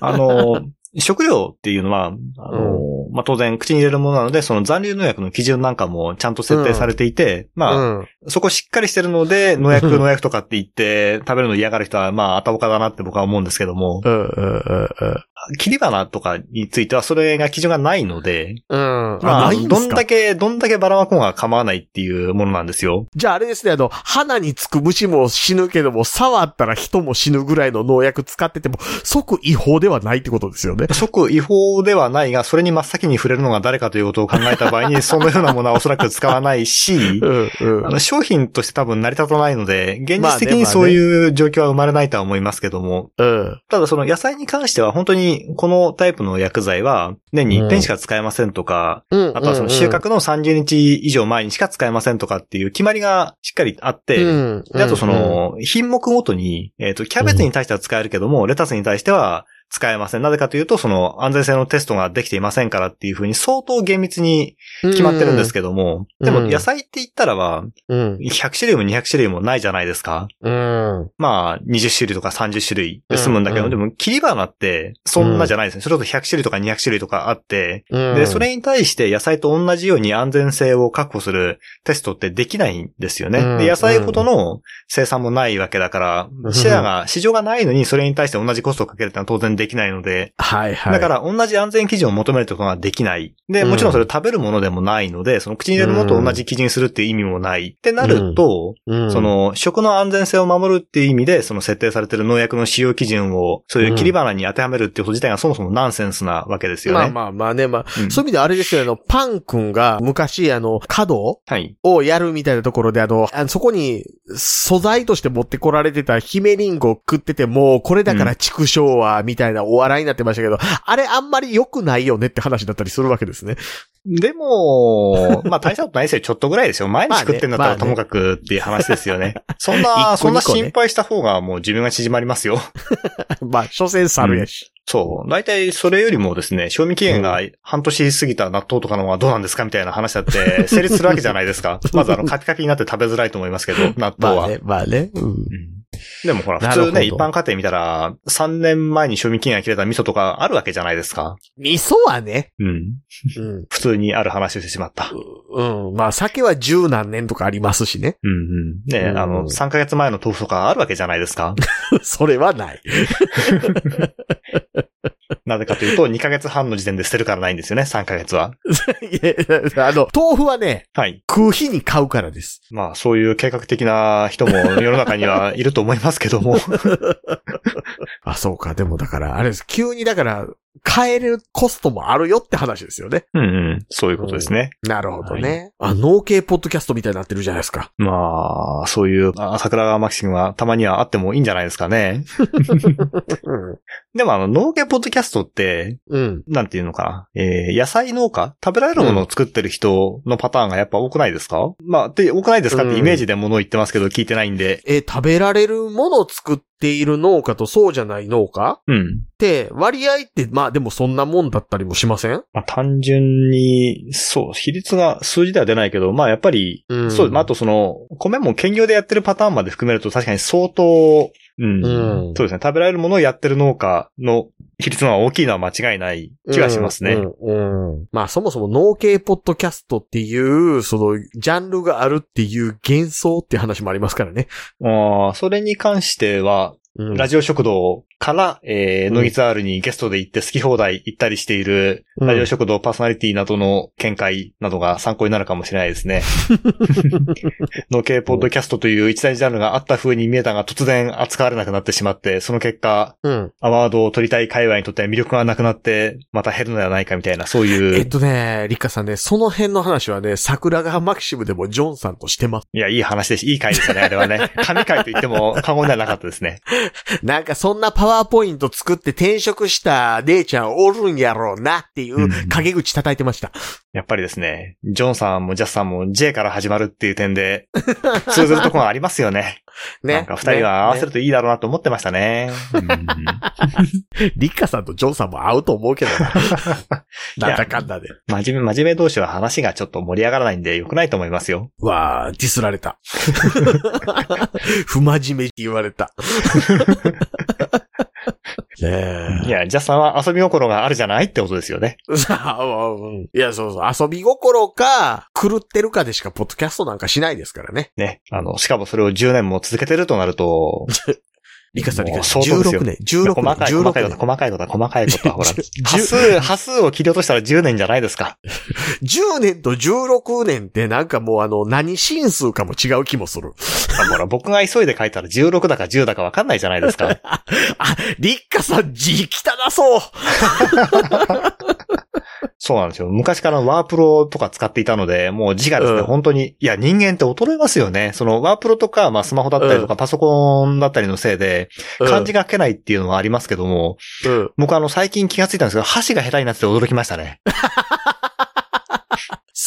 あの、食料っていうのは、あの、まあ、当然口に入れるものなので、その残留農薬の基準なんかもちゃんと設定されていて、まあ、うん。そこしっかりしてるので、農薬、うん農薬とかって言って、食べるの嫌がる人は、まあ、あたおかだなって僕は思うんですけども、うん、うん、うん、切り花とかについてはそれが基準がないので、うん。うん。まあ、ないんですか？どんだけ、どんだけばらまこうが構わないっていうものなんですよ。じゃああれですね、あの、花につく虫も死ぬけども、触ったら人も死ぬぐらいの農薬使ってても、即違法ではないってことですよね。即違法ではないが、それに真っ先に触れるのが誰かということを考えた場合に、そのようなものはおそらく使わないし う、ん、うんあ。の商品として多分成り立たないので、現実的にそういう状況は生まれないとは思いますけども、うん。ただその野菜に関しては本当にこのタイプの薬剤は年に一遍しか使えませんとか、うん。あとはその収穫の30日以上前にしか使えませんとかっていう決まりがしっかりあって、うん、であとその、品目ごとに、えっ、と、キャベツに対しては使えるけども、レタスに対しては使えません。なぜかというと、その安全性のテストができていませんからっていうふうに相当厳密に決まってるんですけども、うんでも野菜って言ったらは、うん。100種類も200種類もないじゃないですか。うん。まあ、20種類とか30種類で済むんだけど、うんでも切り花ってそんなじゃないですね。それこそ100種類とか200種類とかあって、うん。で、それに対して野菜と同じように安全性を確保するテストってできないんですよね。うんで、野菜ほどの生産もないわけだからう、んシェアが、市場がないのにそれに対して同じコストをかけるってのは当然できないので、はいはい。だから同じ安全基準を求めるとができない。で、うんもちろんそれ食べるものでもないので、その口に入れるものと同じ基準にするっていう意味もない。ってなると、うん、その、食の安全性を守るっていう意味で、その設定されている農薬の使用基準を、そういう切り花に当てはめるっていうこと自体がそもそもナンセンスなわけですよね。まあまあまあね、まあ、うんそういう意味であれですよ、あの、パン君が昔、あの、角はい。をやるみたいなところで、あの、あのそこに素材として持ってこられてた姫リンゴを食ってて、もうこれだから畜生は、みたいなお笑いになってましたけど、あれあんまり良くないよねって話だったりするわけですね。でも、まあ大したことないですよ。ちょっとぐらいですよ。毎日食ってんだったまあねらともかくっていう話ですよね。そん一な、個そんな 二個ね心配した方がもう寿命が縮まりますよ。まあ、所詮猿やし。そう。大体それよりもですね、賞味期限が半年過ぎた納豆とかの方がどうなんですかみたいな話だって成立するわけじゃないですか。まずあの、カピカピになって食べづらいと思いますけど、納豆は。まあね、まあね。うん。うんでもほら、普通ね、一般家庭見たら、3年前に賞味期限が切れた味噌とかあるわけじゃないですか。味噌はね。うん。うん。普通にある話をしてしまった。うん。まあ、酒は十何年とかありますしね。うんうん。ね、うんあの、3ヶ月前の豆腐とかあるわけじゃないですか。それはない。なぜかというと、2ヶ月半の時点で捨てるからないんですよね、3ヶ月は。いやあの、豆腐はね、はい。食う日に買うからです。まあ、そういう計画的な人も世の中にはいると思いますけども。あ、そうか。でもだから、あれです。急にだから、買えるコストもあるよって話ですよね。うんうん。そういうことですね。なるほどね。あ、農系ポッドキャストみたいになってるじゃないですか。まあ、そういう、あ桜川マキシムはたまにはあってもいいんじゃないですかね。でもあの、農家ポッドキャストって、うん。なんていうのかな。えー、野菜農家？食べられるものを作ってる人のパターンがやっぱ多くないですか、まあ、で、多くないですかってイメージでものを言ってますけど、聞いてないんで。え、食べられるものを作っている農家とそうじゃない農家うん。って、割合って、まあでもそんなもんだったりもしません？まあ、単純に、そう、比率が数字では出ないけど、まあやっぱり、うんそう、まああとその、米も兼業でやってるパターンまで含めると確かに相当、うん、うんそうですね。食べられるものをやってる農家の比率の方が大きいのは間違いない気がしますね。うん、うんうんまあそもそも農系ポッドキャストっていう、その、ジャンルがあるっていう幻想って話もありますからね。ああそれに関しては、うんラジオ食堂から、えー、うんノギツアールにゲストで行って好き放題行ったりしている、ラジオ食堂パーソナリティなどの見解などが参考になるかもしれないですね。の系ポッドキャストという一大ジャンルがあった風に見えたが突然扱われなくなってしまって、その結果、うん。アワードを取りたい界隈にとっては魅力がなくなって、また減るのではないかみたいな、そういう。えっとね、リカさんね、その辺の話はね、桜川マキシムでもジョンさんとしてます。いや、いい話です。いい回でしたね、あれはね。神回と言っても過言ではなかったですね。なんかそんなパワーポイント作って転職した姉ちゃんおるんやろうなっていううん陰口叩いてました。やっぱりですね、ジョンさんもジャスさんも J から始まるっていう点で、通ずるところがありますよね。ね。なんか二人は合わせるねといいだろうなと思ってましたね。リカさんとジョンさんも合うと思うけどな。なんだかんだで。真面目、真面目同士は話がちょっと盛り上がらないんで良くないと思いますよ。わあ、ディスられた。不真面目って言われた。ねいや、ジャスさんは遊び心があるじゃないってことですよね。え。さあ、うんいや、そうそう。遊び心か、狂ってるかでしかポッドキャストなんかしないですからね。ね。あの、しかもそれを10年も続けてるとなると、リカさん、リカさん。相当ですよ16年、16年、細かい、細かいこと、16年。細かいこと、細かいことは、ほら、じゅ端数、端数を切り落としたら10年じゃないですか。10年と16年ってなんかもうあの、何進数かも違う気もする。あほら、僕が急いで書いたら16だか10だかわかんないじゃないですか。あ、リッカさん字汚そうそうなんですよ。昔からワープロとか使っていたので、もう字がですね、うん本当に、いや、人間って衰えますよね。そのワープロとか、まあスマホだったりとか、パソコンだったりのせいで、漢字が書けないっていうのはありますけども、うん。僕あの、最近気がついたんですけど、箸が下手になってて驚きましたね。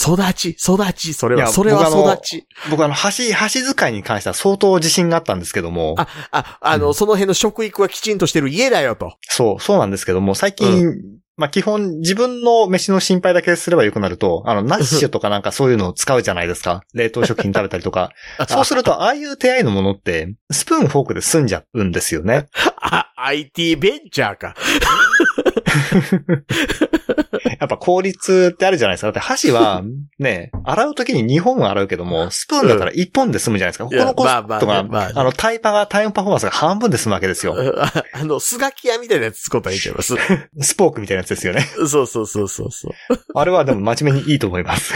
育ち、育ち、それは、それは育ち。僕あの、箸、箸使いに関しては相当自信があったんですけども、あ、あ、あの、うんその辺の食育はきちんとしてる家だよと。そう、そうなんですけども、最近、まあ基本自分の飯の心配だけすればよくなると、あの、ナッシュとかなんかそういうのを使うじゃないですか。冷凍食品食べたりとか。そうすると、ああいう手合いのものって、スプーンフォークで済んじゃうんですよね。あ、IT ベンチャーか。やっぱ効率ってあるじゃないですか。だって箸は、ね、洗うときに2本洗うけども、スプーンだったら1本で済むじゃないですか。ここのコストが、まああの、タイパが、タイムパフォーマンスが半分で済むわけですよ。ああの、スガキ屋みたいなやつ使ったらいいんちゃいます。スポークみたいなやつですよね。そうそうそうそうそう。あれはでも真面目にいいと思います。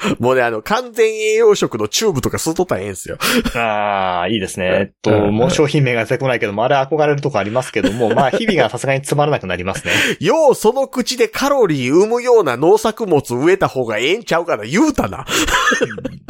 もうね、あの、完全栄養食のチューブとか吸っとったらええんすよ。ああ、いいですね。えっと、うんもう商品名が出てこないけども、あれ憧れるとこありますけども、まあ、日々がさすがにつまらなくなりますね。ようその口でカロリー生むような農作物植えた方がええんちゃうかな言うたな。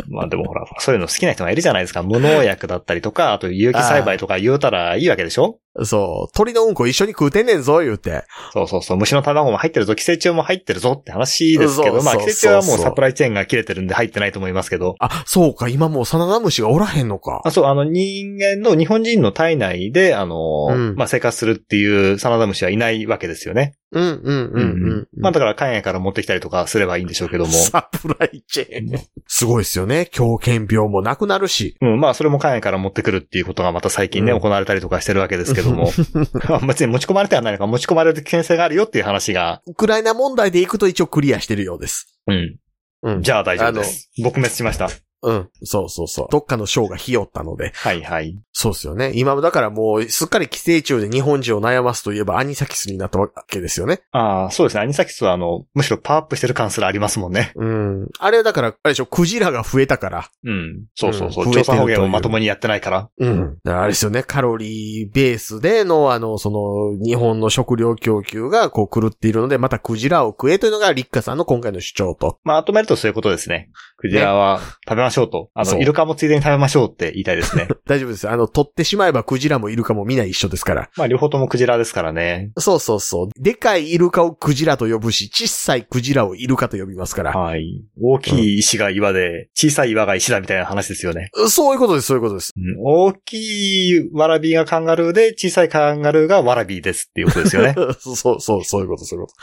まあでもほら、そういうの好きな人がいるじゃないですか。無農薬だったりとか、あと有機栽培とか言うたらいいわけでしょ？そう。鳥のうんこ一緒に食うてんねんぞ、言うて。そうそうそう。虫の卵も入ってるぞ、寄生虫も入ってるぞって話ですけど、まあ寄生虫はもうサプライチェーンが切れてるんで入ってないと思いますけど。あ、そうか、今もうサナダムシがおらへんのかあ、。そう、あの人間の、日本人の体内で、あの、うんまあ生活するっていうサナダムシはいないわけですよね。うんうんうんうん。まあだから海外から持ってきたりとかすればいいんでしょうけども。サプライチェーン。すごいですよね。狂犬病もなくなるし。うん、まあそれも海外から持ってくるっていうことがまた最近ね、うん行われたりとかしてるわけですけども。まあ別に持ち込まれてはないのか、持ち込まれる危険性があるよっていう話が、ウクライナ問題でいくと一応クリアしてるようです。うん。うん。じゃあ大丈夫です。撲滅しました。うん。そうそうそう。どっかの省がひよったので。はいはい。そうですよね。今だからもう、すっかり寄生虫で日本人を悩ますといえばアニサキスになったわけですよね。ああ、そうですね。アニサキスはあの、むしろパワーアップしてる感すらありますもんね。うん。あれだから、あれでしょ、クジラが増えたから。うん。そうそうそう。うん調査保増えてるという険をまともにやってないから。うん。あれですよね、カロリーベースでの、あの、その、日本の食料供給がこう狂っているので、またクジラを食えというのがリッカさんの今回の主張と。まとめるとそういうことですね。クジラは食べましょうと。あの、そうイルカもついでに食べましょうって言いたいですね。大丈夫です。あの、取ってしまえばクジラもイルカも皆一緒ですから。まあ、両方ともクジラですからね。そうそうそう。でかいイルカをクジラと呼ぶし、小さいクジラをイルカと呼びますから。はい。大きい石が岩で、小さい岩が石だみたいな話ですよね。そういうことです、そういうことです。うん大きいワラビーがカンガルーで、小さいカンガルーがワラビーですっていうことですよね。そうそう、そうそういうこと、そういうこと。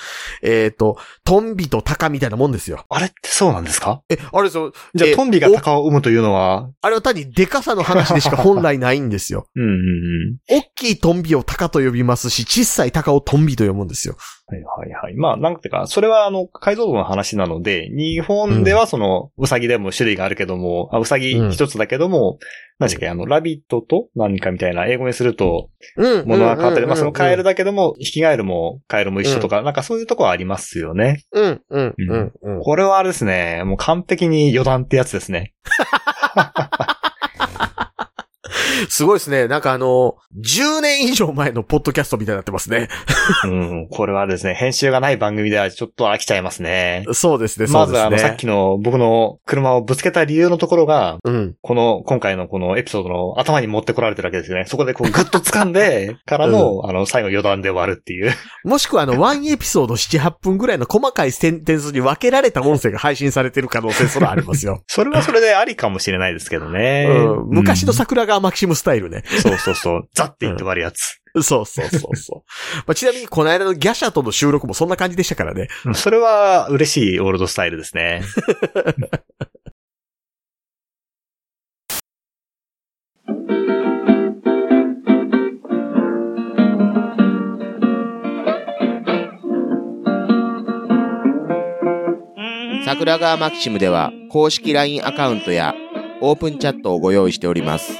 えっ、と、トンビとタカみたいなもんですよ。あれってそうなんですか？え、あれですよ。じゃあ、えトンビがタカを生むというのは、あれは単にデカさの話でしか本来ないんですよ。うんうんうん。大きいトンビをタカと呼びますし、小さいタカをトンビと呼ぶんですよ。はいはいはい。まあ、なんていうか、それはあの、解像度の話なので、日本ではその、うさぎでも種類があるけども、あうさぎ一つだけども、何でしたっけ、あの、ラビットと何かみたいな、英語にすると、うん。ものは変わったり、まあそのカエルだ。だけども、ヒキガエルもカエルも一緒とか、なんかそういうとこはありますよね。うん、うん、うん、うん。これはあれですね、もう完璧に余談ってやつですね。すごいですね。なんかあの、10年以上前のポッドキャストみたいになってますね。うん、これはですね、編集がない番組ではちょっと飽きちゃいますね。そうですね、そうですね。まずあの、さっきの僕の車をぶつけた理由のところが、うん。この、今回のこのエピソードの頭に持ってこられてるわけですよね。そこでこうグッと掴んで、からの、あの、最後余談で終わるっていう。もしくはあの、ワンエピソード7、8分ぐらいの細かいセンテンスに分けられた音声が配信されてる可能性そらありますよ。それはそれでありかもしれないですけどね。うん、昔のうん桜川マキシムスタイルね。そうそうそう。ザって言って終わるやつ。そうそうそうそう。まあ、ちなみにこの間のギャシャとの収録もそんな感じでしたからね。それは嬉しいオールドスタイルですね。桜川マキシムでは公式 LINE アカウントやオープンチャットをご用意しております。